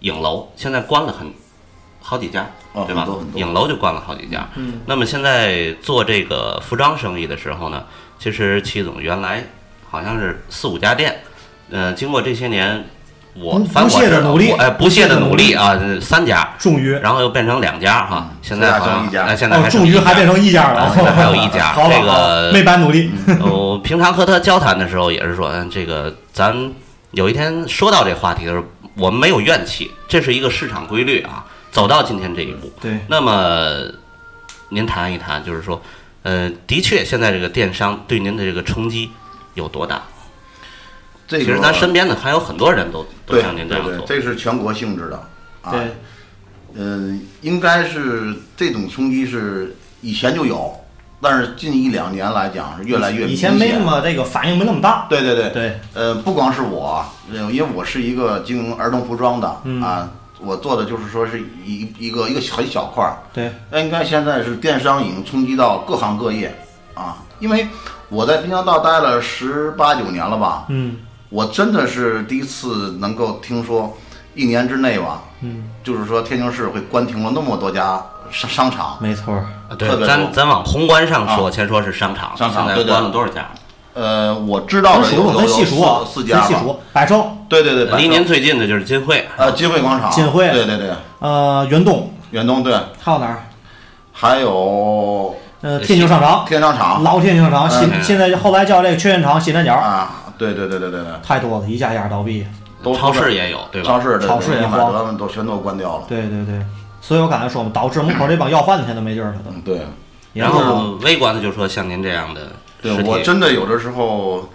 影楼现在关了很好几家，哦对吧影楼就关了好几家。嗯，那么现在做这个服装生意的时候呢，其实齐总原来好像是四五家店，呃，经过这些年，我不反正不懈我知道地努力我哎，不不懈懈的努力啊，呃三家，终于然后又变成两家哈，现在好像现在剩一家哎，现在哦，终于还变成一家了啊，*laughs* 现在还有一家这个没白努力。我呃平常和他交谈的时候也是说，嗯，这个咱有一天说到这话题的时候，我们没有怨气，这是一个市场规律啊，走到今天这一步。对，那么您谈一谈，就是说，呃，的确现在这个电商对您的这个冲击有多大？这个其实咱身边的还有很多人都都对像您这对对，样做。这是全国性质的啊。对，嗯，应该是这种冲击是以前就有，但是近一两年来讲是越来越以前没那么这个反应没那么大。对对对，对，呃，不光是我，呃因为我是一个经营儿童服装的、嗯啊，我做的就是说是一一个一个很小块儿。对，应该现在是电商已经冲击到各行各业啊，因为我在滨江道待了十八九年了吧，嗯。我真的是第一次能够听说一年之内吧，嗯，就是说天津市会关停了那么多家商商场。没错对特别，咱咱往宏观上说，啊。先说是商场，商场对对。关了多少家？呃，我知道的有有有咱细数啊，四四家数。百盛、对对对，离您最近的就是金汇，呃金汇广场，金汇。对对对，呃，远东，远东对，还有哪儿？还有呃，天津商场，天商场。老天津商场，新嗯。现在后来叫这个劝业场、西南角，啊，对对对对对对，太多了，一家一家倒闭。都超市也有，对吧？超市超市也一百慌。德们都全都关掉了。对对对，所以我刚才说嘛，导致门口这帮要饭的现在没地儿了都。嗯，对。然后微观的就说像您这样的对我真的有的时候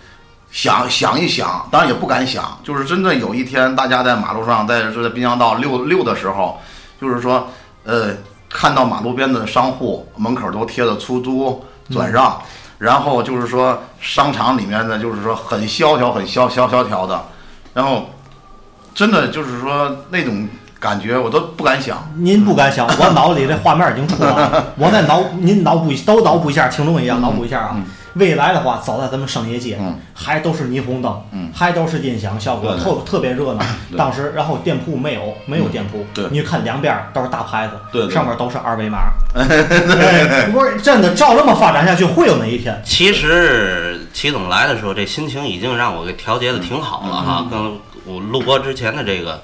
想想一想，当然也不敢想，就是真的有一天大家在马路上，在就在滨江道溜溜的时候，就是说，呃，看到马路边的商户门口都贴着出租转让，然后就是说商场里面呢，就是说很萧条、很萧萧萧条的，然后真的就是说那种感觉我都不敢想。您不敢想，*laughs* 我脑里这画面已经出来了。我再脑，您脑补都脑补一下，听众一样脑补一下啊。未来的话，走在咱们商业街，嗯还都是霓虹灯，嗯还都是音响效果，特特别热闹。当时，然后店铺没有，没有店铺，对你就看两边儿都是大牌子，对对上面都是二维码。*laughs* 哎不是真的，照这么发展下去，会有那一天。其实齐总来的时候，这心情已经让我给调节的挺好了哈。跟我录播之前的这个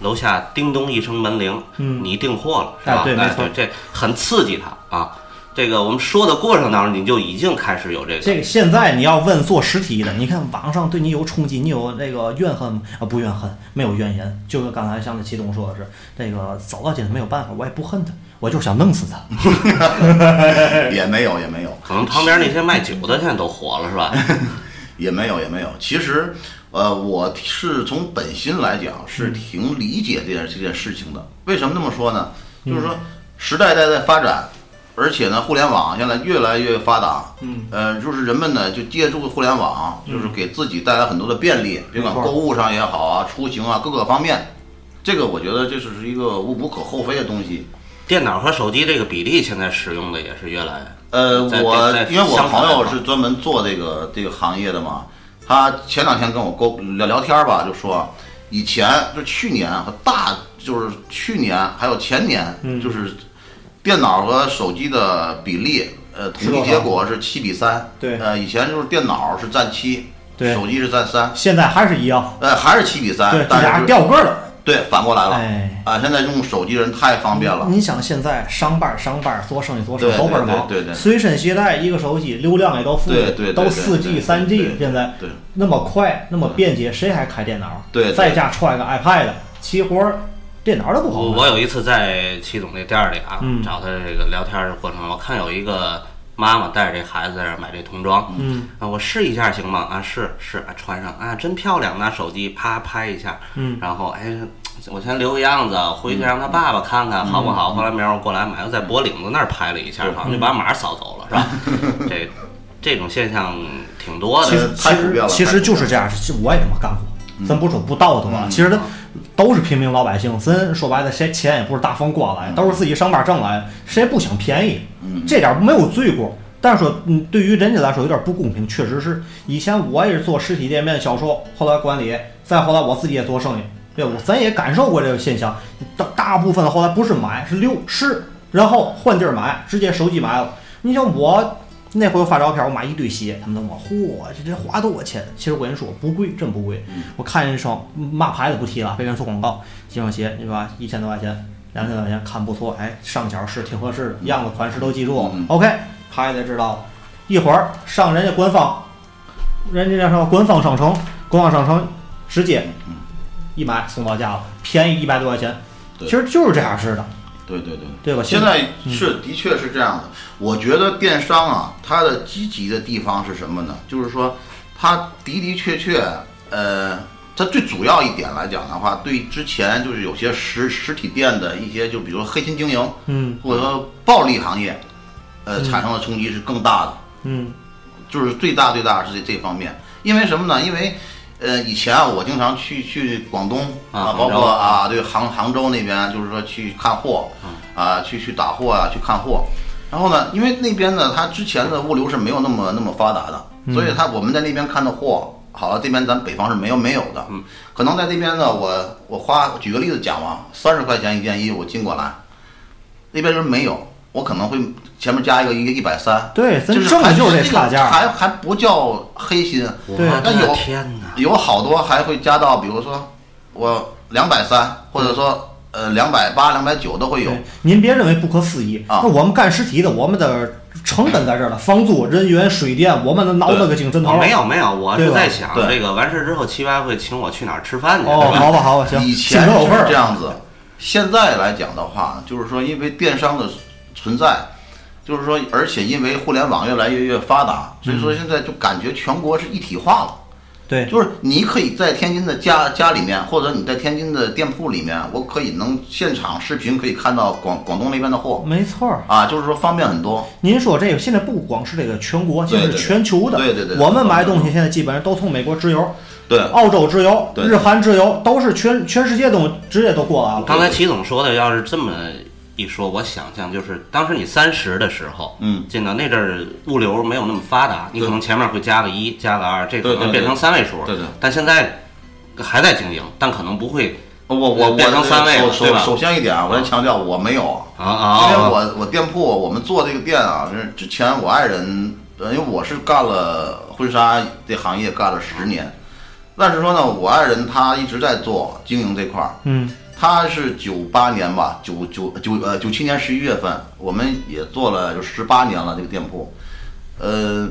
楼下叮咚一声门铃，嗯你订货了是吧？哎对没错这很刺激他啊。这个我们说的过程当中，你就已经开始有这个这个现在你要问做实体的，你看网上对你有冲击，你有那个怨恨吗？啊，不怨恨，没有怨言。就是刚才像那祁东说的是，这个走到今天没有办法，我也不恨他，我就是想弄死他。*laughs* 也没有也没有，可能旁边那些卖酒的现在都火了，是吧？*laughs* 也没有，也没有。其实，呃，我是从本心来讲是挺理解这件这件事情的。为什么这么说呢？就是说时代在在发展，而且呢，互联网现在越来越发达。嗯，呃，就是人们呢就借助互联网，就是给自己带来很多的便利，别管购物上也好啊，出行啊各个方面。这个我觉得这是一个无无可厚非的东西。电脑和手机这个比例现在使用的也是越来呃，我因为我朋友是专门做这个这个行业的嘛，他前两天跟我沟聊聊天吧，就说以前就去年和大就是去年还有前年，嗯就是电脑和手机的比例，呃，统计结果是七比三。对呃，以前就是电脑是占七，对手机是占三，现在还是一样，呃，还是七比三。对，这俩但是掉个儿了。对反过来了。哎啊，现在用手机的人太方便了。你想现在上班上班做生意做生意对都倍儿忙，对对随身携带一个手机，流量也都富裕，对对都四 G 三 G，现在对那么快那么便捷，谁还开电脑？对对在家揣个 iPad，齐活儿，电脑都不好我有一次在齐总那店儿里啊，嗯找他这个聊天的过程，我看有一个妈妈带着这孩子在这儿买这童装，嗯啊，我试一下行吗？啊，是是，啊，穿上啊，真漂亮，拿手机啪拍一下，嗯然后哎，我先留个样子，回去让他爸爸看看好不嗯好。后来明儿我过来买，又在脖领子那儿拍了一下，好像就把码扫走了，是吧？这这种现象挺多的其实的。其太普遍了实其实就是这样，是我也这么干过。咱不是说不道德其实都是平民老百姓。咱说白了，谁钱也不是大风刮来，都是自己上班挣来的，谁不想便宜？嗯这点儿没有罪过。但是说，嗯，对于人家来说有点不公平，确实是。以前我也是做实体店面销售，后来管理，再后来我自己也做生意，对不？咱也感受过这个现象。大大部分后来不是买，是溜是，然后换地儿买，直接手机买了。你像我那回我发照片，我买一堆鞋，他们都问我，嚯，这这花多少钱？其实我跟你说不贵，真不贵。我看见一双嘛牌子不提了，别人做广告，这双鞋你吧，一千多块钱，两千多块钱，看不错，哎，上脚是挺合适的，样子款式都记住了嗯 OK，他也得知道了。一会儿上人家官方，人家那什么官方商城，官方商城直接一买送到家了，便宜一百多块钱。其实就是这样式的，对对对。对吧？现在是的确是这样的。我觉得电商啊，它的积极的地方是什么呢？就是说，它的的确确，呃，它最主要一点来讲的话，对之前就是有些实实体店的一些，就比如说黑心经营嗯或者说暴利行业，呃，嗯产生的冲击是更大的。嗯就是最大最大是这这方面，因为什么呢？因为呃，以前啊，我经常去去广东啊包括啊，对杭杭州那边，就是说去看货嗯啊，去去打货啊，去看货。然后呢，因为那边呢，它之前的物流是没有那么那么发达的，所以它我们在那边看的货，好了，这边咱北方是没有没有的。嗯，可能在这边呢，我我花举个例子讲吧，三十块钱一件衣服进过来，那边人没有，我可能会前面加一个一个一百三。对，咱就是还就是这个差价。还还不叫黑心，对但有天哪！有好多还会加到，比如说我两百三，或者说呃两百八、两百九都会有。您别认为不可思议。啊那我们干实体的，我们的成本在这儿了，房租、人员、水电，我们的脑子个精神头。哦，没有没有，我是在想这个完事之后，七八会请我去哪儿吃饭去，哦？好吧，好吧，行，以心前是这样子，现在来讲的话，就是说因为电商的存在，就是说而且因为互联网越来越越发达，所以说现在就感觉全国是一体化了。对，就是你可以在天津的家家里面，或者你在天津的店铺里面，我可以能现场视频可以看到广广东那边的货没错儿。啊，就是说方便很多。您说这个现在不光是这个全国，现在是全球的。对对对我们买东西现在基本上都从美国直邮、对，澳洲直邮、对日韩直邮，都是全全世界都直接都过来了。刚才齐总说的，要是这么一说，我想象就是当时你三十的时候，嗯，进到那阵儿物流没有那么发达，你可能前面会加个一，加个二，这可能变成三位数。对对但现在还在经营，但可能不会我我我变成三位了对吧首先一点啊，我先强调我没有，啊啊。因为啊我我店铺我们做这个店啊，就是之前我爱人，呃，因为我是干了婚纱这行业干了十年，但是说呢，我爱人他一直在做经营这块儿，嗯他是九八年吧，九九九呃九七年十一月份，我们也做了就十八年了这个店铺，呃，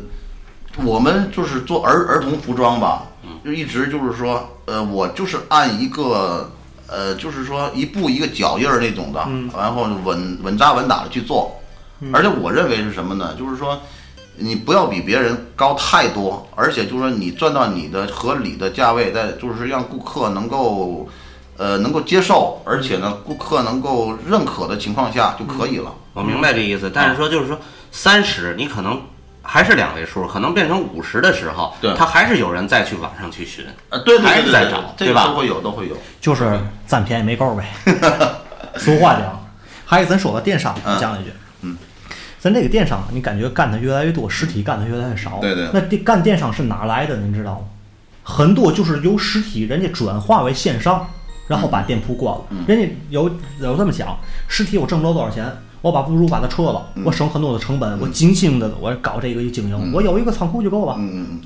我们就是做儿儿童服装吧，就一直就是说，呃，我就是按一个呃，就是说一步一个脚印儿那种的，嗯然后稳稳扎稳打的去做。而且我认为是什么呢？就是说，你不要比别人高太多，而且就是说你赚到你的合理的价位，再就是让顾客能够呃能够接受，而且呢顾客能够认可的情况下就可以了。我明白这意思，但是说就是说三十，你可能还是两位数，可能变成五十的时候，对他还是有人再去网上去寻。呃，对对还对对对是在找，对吧都会有，都会有。就是占便宜没够呗。*laughs* 俗话讲，还有咱说个电商，嗯讲一句，嗯，咱这个电商，你感觉干的越来越多，实体干的越来越少。对对那电干电商是哪来的？您知道吗？很多就是由实体人家转化为线上，然后把店铺关了。嗯人家有有这么想，实体我挣不着多少钱，我把不如把它撤了，嗯我省很多的成本，我精心的我搞这个经营，我有一个仓库就够了。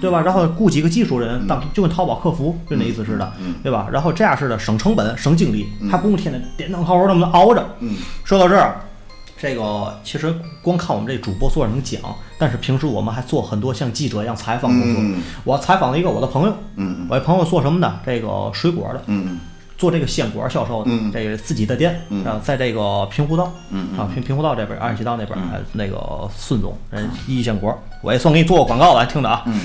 对吧？然后雇几个技术人当就跟淘宝客服就那意思似的，嗯对吧？然后这样似的省成本、省精力，还不用天天点灯号那么熬着。嗯说到这儿，这个其实光看我们这主播做能讲，但是平时我们还做很多像记者一样采访工作。嗯我采访了一个我的朋友，嗯我的朋友做什么的？这个水果的，嗯做这个鲜果销售的，嗯这个自己的店，嗯啊，在这个平湖道，嗯嗯啊平平湖道这边，二十七道那边，还那个孙总人一鲜果，我也算给你做个广告了，听着啊。嗯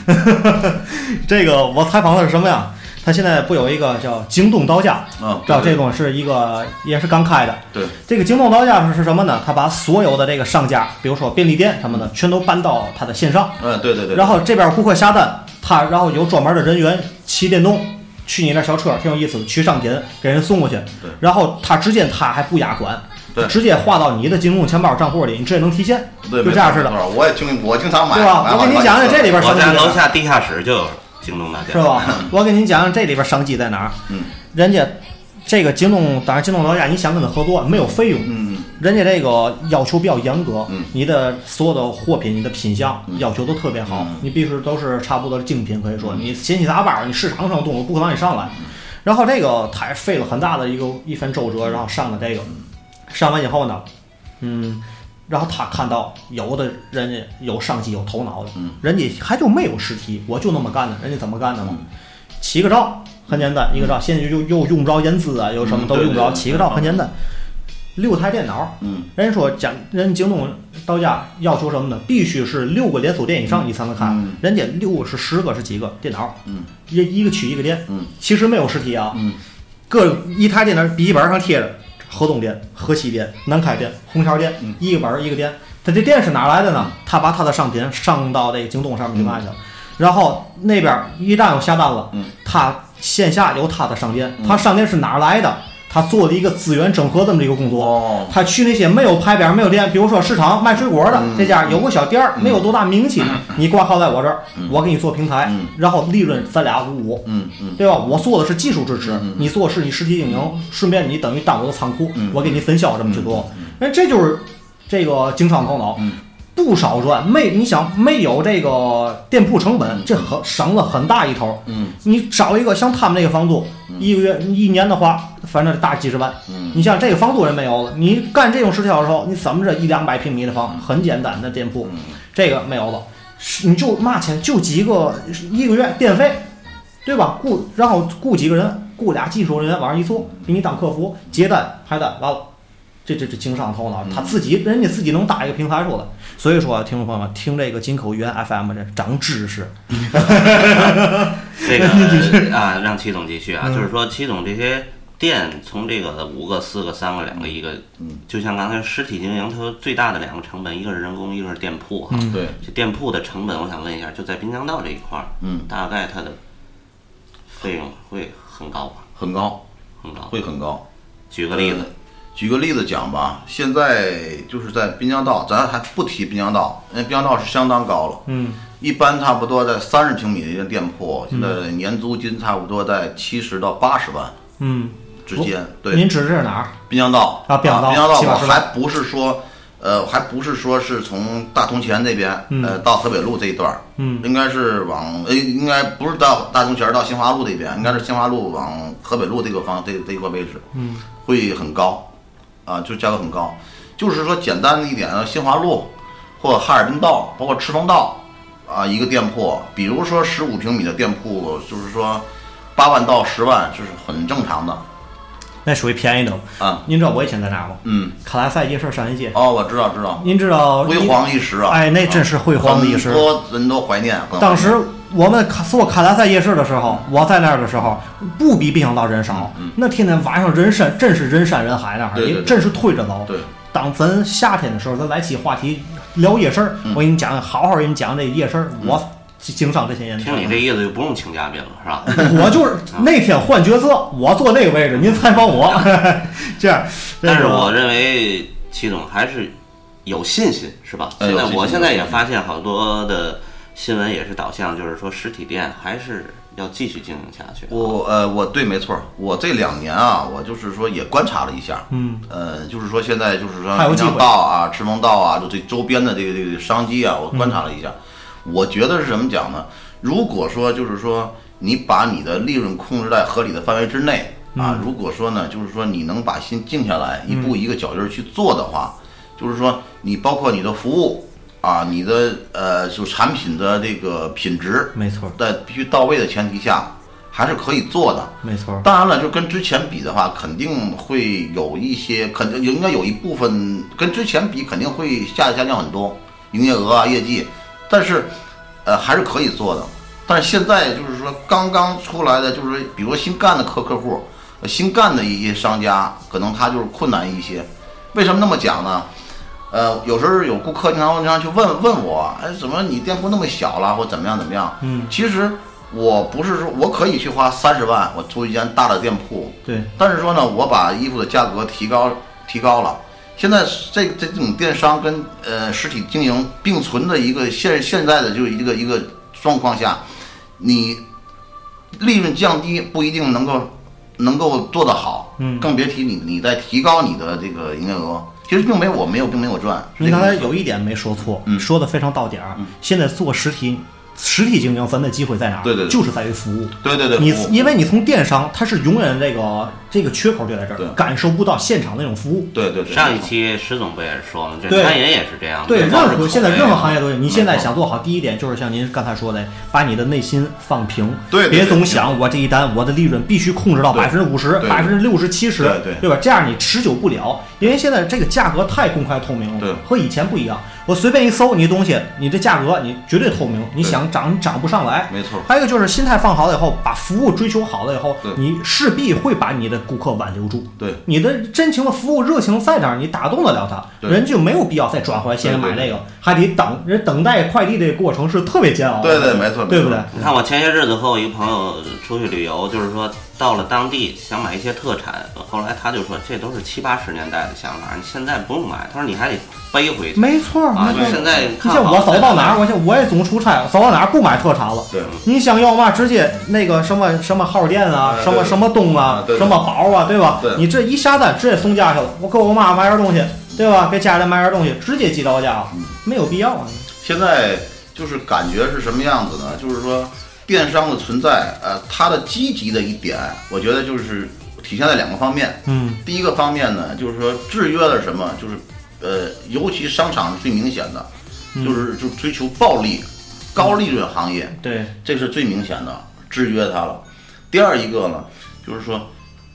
*laughs* 这个我采访的是什么呀？他现在不有一个叫京东到家，啊，知道对这东西是一个也是刚开的。对，这个京东到家是什么呢？他把所有的这个商家，比如说便利店什么的，全都搬到他的线上。嗯对对对，然后这边顾客下单，他然后有专门的人员骑电动去你那小车，挺有意思的，取商品给人送过去对。然后他直接他还不压款，对直接划到你的京东钱包账户里，你直接能提现，对就这样似的，我也经我经常买，对吧？我跟你讲讲这里边商机在哪儿，楼下地下室就有京东大家，是吧？*laughs* 我给您讲讲这里边商机在哪儿。嗯人家这个京东，当然京东到家，你想跟他合作没有费用，嗯人家这个要求比较严格，嗯。你的所有的货品、你的品相嗯。要求都特别好，嗯。你必须都是差不多的精品，可以说你千七杂八，你市场上的东西不可能让你上来。然后这个他也费了很大的一个一番周折，然后上了这个，上完以后呢，嗯，然后他看到有的人家有商机、有头脑的，嗯。人家还就没有实体，我就那么干的，人家怎么干的嘛？起个照很简单，一个照，现在又又用不着验资啊，有什么都用不着，起个照很简单，六台电脑。嗯人家说讲人京东到家要求什么呢？必须是六个连锁店以上你才能看。嗯人家六是十个是几个电脑？嗯一一个区一个店。嗯其实没有实体啊，嗯各一台电脑笔记本上贴着河东店、河西店、南开店、虹桥店，嗯一个本儿一个店。他这店是哪来的呢？他把他的商品上到这个京东上面去卖去了，然后那边一旦有下单了，嗯他线下有他的商店，嗯他商店是哪儿来的？他做了一个资源整合这么一个工作。哦。他去那些没有牌匾、没有店，比如说市场卖水果的、嗯。这家有个小店儿，没有多大名气，你挂靠在我这儿，嗯。我给你做平台，嗯。然后利润咱俩五五，嗯嗯。对吧？我做的是技术支持，你做的是你实体经营，顺便你等于当我的仓库，嗯。我给你分销这么去做。嗯，那、这就是这个经商头脑。嗯不少赚，没你想没有这个店铺成本，嗯这很省了很大一头。嗯你找一个像他们那个房租，一个月一年的话，反正大几十万。嗯你像这个房租人没有了，你干这种实体销售，你怎么着一两百平米的房，很简单的店铺，嗯这个没有了，是你就嘛钱就几个一个月电费，对吧？雇然后雇几个人，雇俩技术人员往上一坐，给你当客服接单排单，完了。这这这经商头脑，他自己人家自己能搭一个平台出来，所以说，听众朋友们听这个金口语言 FM 这长知识 *laughs* *laughs* 这个啊，让齐总继续啊，嗯就是说齐总这些店从这个五个、四个、三个、两个、一个，嗯就像刚才实体经营，它最大的两个成本，一个是人工，一个是店铺哈。嗯对这店铺的成本，我想问一下，就在滨江道这一块儿，嗯大概它的费用会很高吧？很高，很高。会很高。举个例子，举个例子讲吧，现在就是在滨江道，咱还不提滨江道，因为滨江道是相当高了。嗯。一般差不多在三十平米的一个店铺，现在年租金差不多在七十到八十万嗯，之间。对，您指的是哪儿？滨江道啊滨江道还不是说，呃，还不是说是从大同前那边，嗯。呃，到河北路这一段儿，嗯。应该是往，呃，应该不是到大同前儿到新华路这边，应该是新华路往河北路这个方这这一个位置，嗯。会很高，啊，就价格很高。就是说简单的一点，新华路或者哈尔滨道，包括赤峰道，啊，一个店铺，比如说十五平米的店铺，就是说八万到十万，这是很正常的。那属于便宜的。啊，您知道我以前在哪儿吗？嗯，卡拉赛夜市商业街。哦，我知道知道，您知道辉煌一时啊！哎那真是辉煌的一时很多人都。怀念当时我们卡做卡拉塞夜市的时候，我在那儿的时候，不比滨江道人少。嗯那天天晚上人山，真是人山人海那儿，对对对你真是推着走。对，当咱夏天的时候，咱来期话题聊夜市我给你讲，好好给你讲这夜市儿。我经商这些年，听你这意思就不用请嘉宾了，是吧？*laughs* 我就是那天换角色，我坐那个位置，您采访我，*laughs* 这样。但是我认为齐总还是有信心，是吧？现在我现在也发现好多的新闻也是导向，就是说实体店还是要继续经营下去。我呃，我对，没错儿。我这两年啊，我就是说也观察了一下，嗯，呃，就是说现在就是说滨江道啊、赤峰道啊，就这周边的这个这个商机啊，我观察了一下。我觉得是怎么讲呢？如果说就是说你把你的利润控制在合理的范围之内啊，如果说呢，就是说你能把心静下来，一步一个脚印儿去做的话，就是说你包括你的服务啊，你的呃就产品的这个品质，没错，在必须到位的前提下，还是可以做的。没错。当然了，就跟之前比的话，肯定会有一些，肯定应该有一部分跟之前比，肯定会下下降很多，营业额啊、业绩，但是，呃，还是可以做的。但是现在就是说，刚刚出来的，就是比如说新干的客客户，呃新干的一些商家，可能他就是困难一些。为什么那么讲呢？呃，有时候有顾客经常经常去问问我，哎，怎么你店铺那么小了，或怎么样怎么样？嗯，其实我不是说我可以去花三十万，我租一间大的店铺，对，但是说呢，我把衣服的价格提高提高了。现在这这这种电商跟呃实体经营并存的一个现现在的就是一个一个状况下，你利润降低不一定能够能够做得好，嗯更别提你你在提高你的这个营业额。其实并没有我没有并没有赚，是您刚才有一点没说错，嗯。说的非常到点儿。现在做实体实体经营，分的机会在哪儿？对对对就是在于服务。对对对，你因为你从电商，它是永远这个这个缺口就在这儿，感受不到现场那种服务。对对对上一期石总不也是说了，这对餐饮也是这样。对，任何现在任何行业都有。你现在想做好，第一点就是像您刚才说的，把你的内心放平，对对对别总想我这一单我的利润必须控制到百分之五十、百分之六十、七十，对对吧？这样你持久不了，因为现在这个价格太公开透明了，对和以前不一样。我随便一搜你东西，你这价格你绝对透明，你想涨你涨不上来。没错还有一个就是心态放好了以后，把服务追求好了以后，你势必会把你的顾客挽留住。对你的真情的服务热情在哪儿，你打动得了他，人就没有必要再转回来现在买那个，还得等人等待快递这个过程是特别煎熬的。对对没错对不对？你看我前些日子和我一个朋友出去旅游，就是说到了当地想买一些特产，后来他就说这都是七八十年代的想法，你现在不用买，他说你还得背回去。没错，啊，没错。现在你看像我走到哪儿，我像我也总出差，走到哪儿不买特产了。对你想要嘛，直接那个什么什么号店啊，什么什么东啊什么宝啊，对吧对？你这一下单直接送家去了，我给我妈买点东西，对吧？给家里买点东西，直接寄到家没有必要啊。现在就是感觉是什么样子呢？就是说电商的存在，呃，它的积极的一点，我觉得就是体现在两个方面。嗯，第一个方面呢，就是说制约了什么？就是呃，尤其商场是最明显的，就是就追求暴利、高利润行业，对，这是最明显的制约它了。第二一个呢，就是说。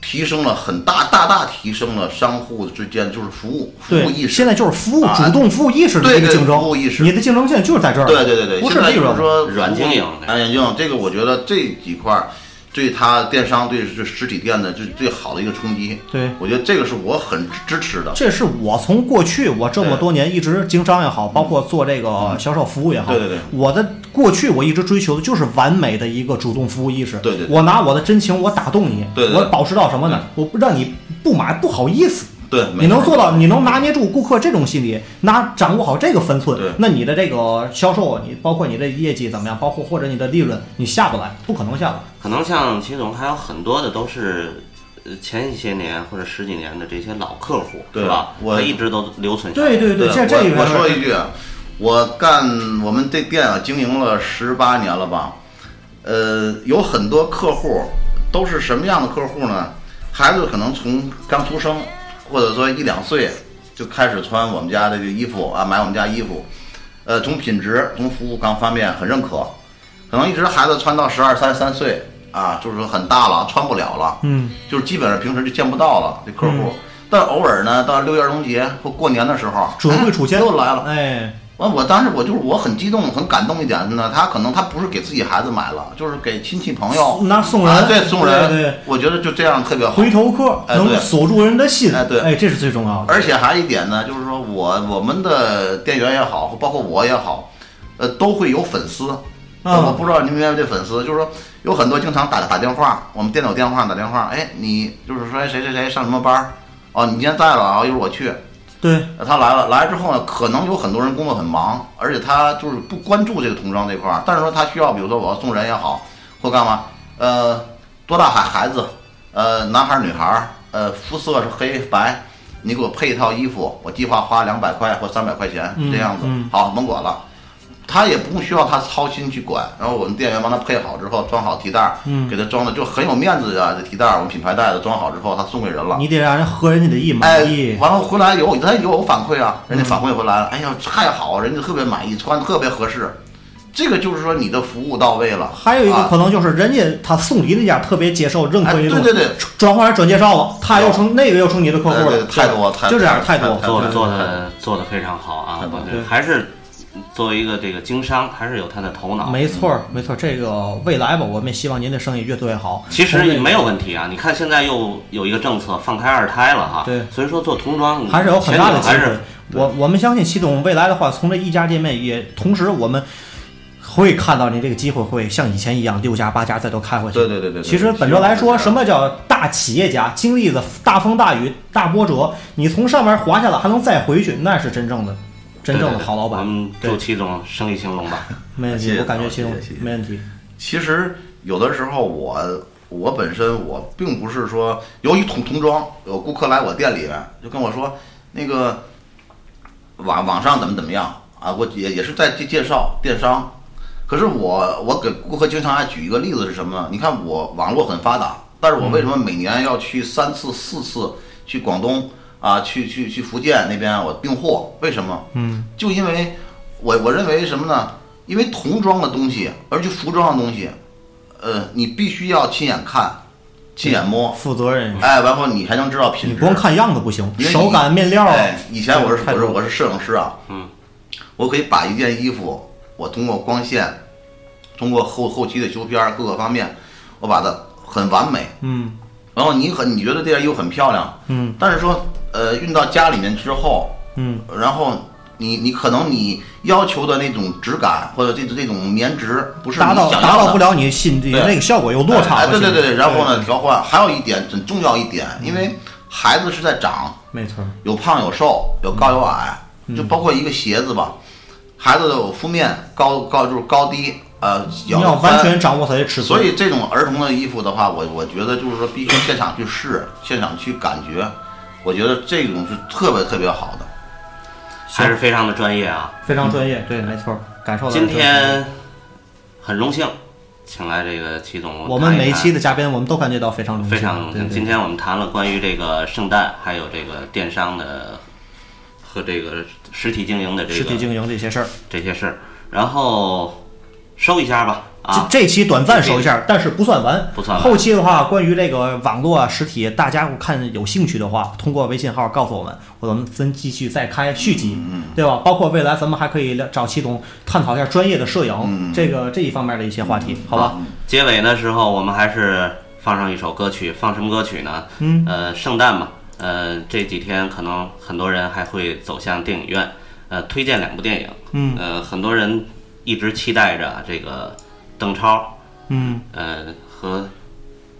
提升了很大大大提升了商户之间就是服务服务，意识，现在就是服务啊主动服务意识的对对这个竞争，服务意识你的竞争性就是在这儿。对对对对，不是现在利润。就是说软经营哎，软经营这个我觉得这几块儿对他电商对这实体店的最最好的一个冲击。对我觉得这个是我很支持的。这是我从过去我这么多年一直经商也好，包括做这个销售服务也好，对对对我的过去我一直追求的就是完美的一个主动服务意识。对对对我拿我的真情，我打动你，对我保持到什么呢？我不让你不买不好意思。对，你能做到，你能拿捏住顾客这种心理，拿掌握好这个分寸对，那你的这个销售，你包括你的业绩怎么样，包括或者你的利润，你下不来，不可能下来。可能像齐总还有很多的都是，呃，前一些年或者十几年的这些老客户，对吧？我一直都留存下来。对对对，这这我我说一句啊，我干我们这店啊，经营了十八年了吧，呃，有很多客户都是什么样的客户呢？孩子可能从刚出生，或者说一两岁就开始穿我们家这个衣服啊，买我们家衣服，呃，从品质、从服务各方面很认可，可能一直孩子穿到十二三三岁，啊，就是说很大了，穿不了了，嗯，就是基本上平时就见不到了这客户。但偶尔呢，到六一儿童节或过年的时候，准会出现，哎又来了。哎，完，我当时我就是我很激动、很感动一点呢，他可能他不是给自己孩子买了，就是给亲戚朋友那送人啊对，送人，对对我觉得就这样特别好。回头客能锁住人的心，哎对哎，这是最重要的。而且还有一点呢，就是说我我们的店员也好，包括我也好，呃，都会有粉丝。呃我嗯，不知道您明白这粉丝，就是说有很多经常打打电话，我们店里有电话打电话，哎，你就是说哎谁谁谁上什么班儿？哦，你今天在了啊，一会儿我去。对，呃他来了，来了之后呢，可能有很多人工作很忙，而且他就是不关注这个童装这块儿，但是说他需要，比如说我要送人也好，或干嘛，呃，多大孩孩子，呃，男孩儿女孩儿，呃，肤色是黑白，你给我配一套衣服，我计划花两百块或三百块钱嗯这样子，嗯好，甭管了。他也不需要他操心去管，然后我们店员帮他配好之后，装好提袋儿，嗯给他装的就很有面子啊，这提袋儿我们品牌袋子装好之后，他送给人了。你得让人合人家的意哎满意，。完了回来有他有反馈啊，人家嗯反馈回来了，哎呀太好，人家特别满意，穿得特别合适，这个就是说你的服务到位了。还有一个啊可能就是人家他送礼那家特别接受认可哎，对对对转化成转介绍了，他又成那个又成你的客户了，太多太就这样太多做的做做的做的非常好啊！太棒了我觉得还是作为一个这个经商，还是有他的头脑。没错儿没错儿，这个未来吧，我们也希望您的生意越做越好。其实也没有问题啊！你看现在又有一个政策放开二胎了哈，对所以说做童装还是有很大的还是。我我们相信齐总未来的话，从这一家店面也同时我们会看到您这个机会会像以前一样六家八家再都开回去。对对对对对其实本着来说，什么叫大企业家？经历了大风大雨、大波折，你从上面滑下来还能再回去，那是真正的真正的好老我板们。祝，齐总生意兴隆吧。*laughs* 没问题，我感觉系统谢谢谢谢没问题。其实有的时候我我本身我并不是说，由于童童装，有顾客来我店里面就跟我说，那个网网上怎么怎么样啊，我也也是在介介绍电商。可是我我给顾客经常爱举一个例子是什么呢？你看我网络很发达，但是我为什么每年要去三次四次去广东啊，去去去福建那边我订货？为什么？嗯，就因为我我认为什么呢？因为童装的东西，而且服装的东西，呃，你必须要亲眼看、亲眼摸，负责任，哎，完后你才能知道品质。你光看样子不行，因为手感、面料。哎，以前我是我是我是摄影师啊，嗯，我可以把一件衣服，我通过光线，通过后后期的修片儿各个方面，我把它很完美。嗯然后你很你觉得这件衣服很漂亮，嗯。但是说呃运到家里面之后，嗯，然后你你可能你要求的那种质感或者这这种棉质不是达到达到不了你心里对那个效果，有落差。哎，对对对对，然后呢对调换，还有一点很重要一点，因为孩子是在长，没错，有胖有瘦，有高有矮，嗯。就包括一个鞋子吧，孩子的肤面高高就是高低，呃，你要完全掌握它的尺寸。所以这种儿童的衣服的话，我我觉得就是说必须现场去试，现场去感觉，我觉得这种是特别特别好的。还是非常的专业啊。非常专业，对，没错，感受到今天很荣幸，请来这个齐总，我们每一期的的嘉宾，我们都感觉到非常荣幸，非常荣幸。今天我们谈了关于这个圣诞，还有这个电商的和这个实体经营的这个实体经营这些事儿。这些事儿，然后收一下吧啊。这这期短暂收一下，但是不算完。不算完后期的话，关于这个网络啊、实体，大家看有兴趣的话，通过微信号告诉我们，我们咱继续再开续集，对吧？包括未来咱们还可以聊找齐总探讨一下专业的摄影，嗯这个这一方面的一些话题，好吧？结尾的时候，我们还是放上一首歌曲，放什么歌曲呢？嗯，呃，圣诞嘛，呃，这几天可能很多人还会走向电影院，呃，推荐两部电影，嗯呃，很多人一直期待着这个邓超，嗯，呃，和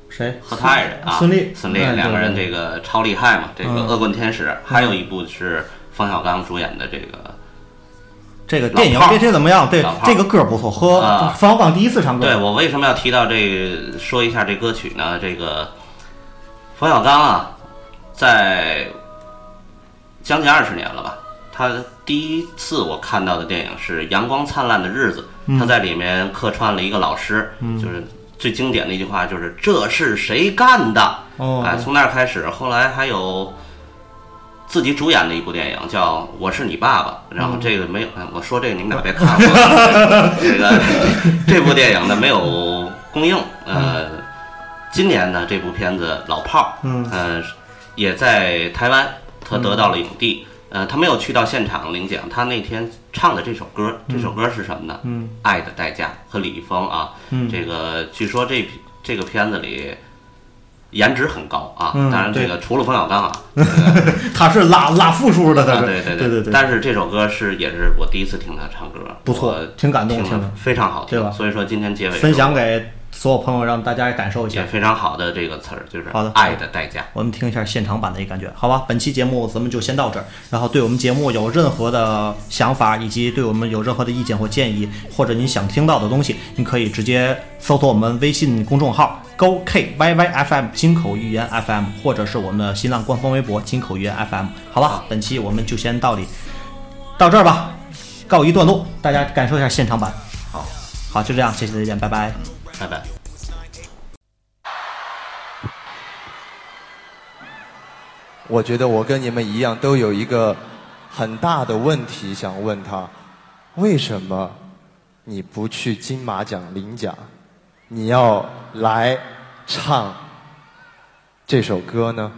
谁？和他爱人啊，孙俪，孙俪嗯两个人这个超厉害嘛，这个嗯恶棍天使，还有一部是冯小刚主演的这个，这个电影别提怎么样，对老炮儿。这个歌不错，和啊。冯小刚第一次唱歌，对我为什么要提到这个说一下这歌曲呢？这个冯小刚啊，在将近二十年了吧。他第一次我看到的电影是《阳光灿烂的日子》，嗯。他在里面客串了一个老师，就是最经典的一句话就是“这是谁干的”。哦。哎，从那儿开始，后来还有自己主演的一部电影叫《我是你爸爸》，然后这个没有，哎我说这个你们俩别看我，*laughs* 这个这部电影呢没有公映，呃，今年呢，这部片子《老炮儿》，嗯。呃，也在台湾，他得到了影帝。呃，他没有去到现场领奖，他那天唱的这首歌，这首歌是什么呢？嗯，爱的代价和李易峰啊，嗯这个据说这这个片子里颜值很高啊，嗯当然这个除了冯小刚啊，*laughs* 他是拉拉负数的，他对对对对对，但是这首歌是也是我第一次听他唱歌，不错挺感动听的非常好听，对吧所以说今天结尾分享给所有朋友，让大家也感受一下也。非常好的这个词儿，就是好的爱的代价。我们听一下现场版的一个感觉，好吧？本期节目咱们就先到这儿。然后对我们节目有任何的想法，以及对我们有任何的意见或建议，或者您想听到的东西，您可以直接搜索我们微信公众号“高 K Y Y F M” 金口玉言 FM，或者是我们的新浪官方微博“金口玉言 FM”。好吧，本期我们就先到里到这儿吧，告一段落，大家感受一下现场版。好，好，就这样，谢谢再见，拜拜。拜拜。我觉得我跟你们一样，都有一个很大的问题想问他：为什么你不去金马奖领奖，你要来唱这首歌呢？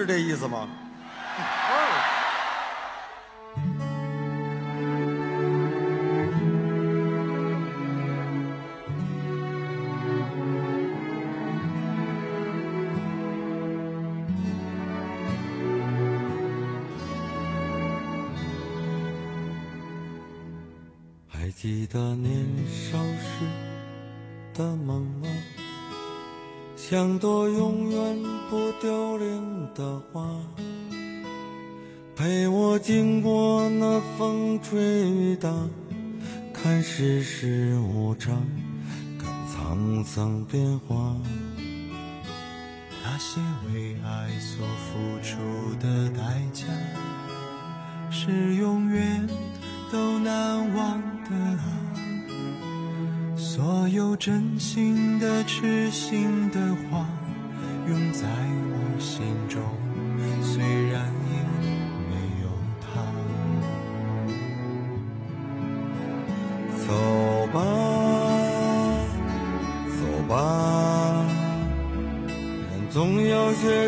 是这意思吗？曾变化。那些为爱所付出的代价，是永远都难忘的啊。所有真心的、痴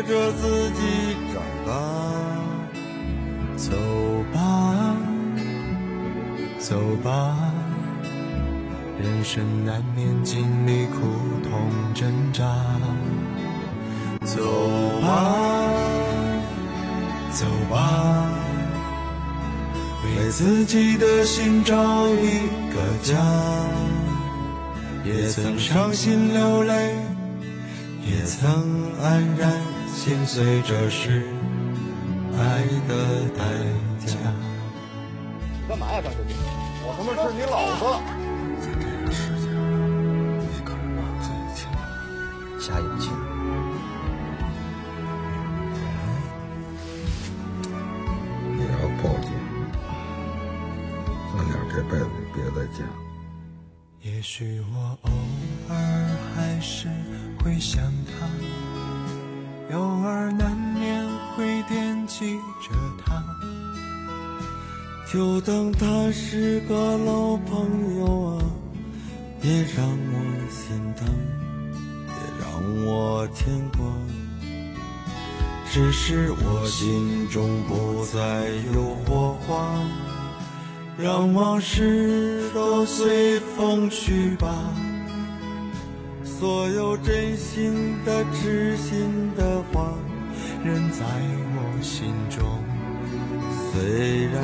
着自己长大。走吧，走吧。人生难免经历苦痛挣扎，走吧，走吧，为自己的心找一个家。也曾伤心流泪，也曾黯然心碎，这是爱的代价。干嘛呀，张学弟？我他妈是你老子！下眼睛。也要报警，咱俩这辈子别再见了。也许我偶尔还是会想就当他是个老朋友啊，别让我心疼，别让我牵挂。只是我心中不再有火花。让往事都随风去吧。所有真心的、痴心的话，仍在我心中，虽然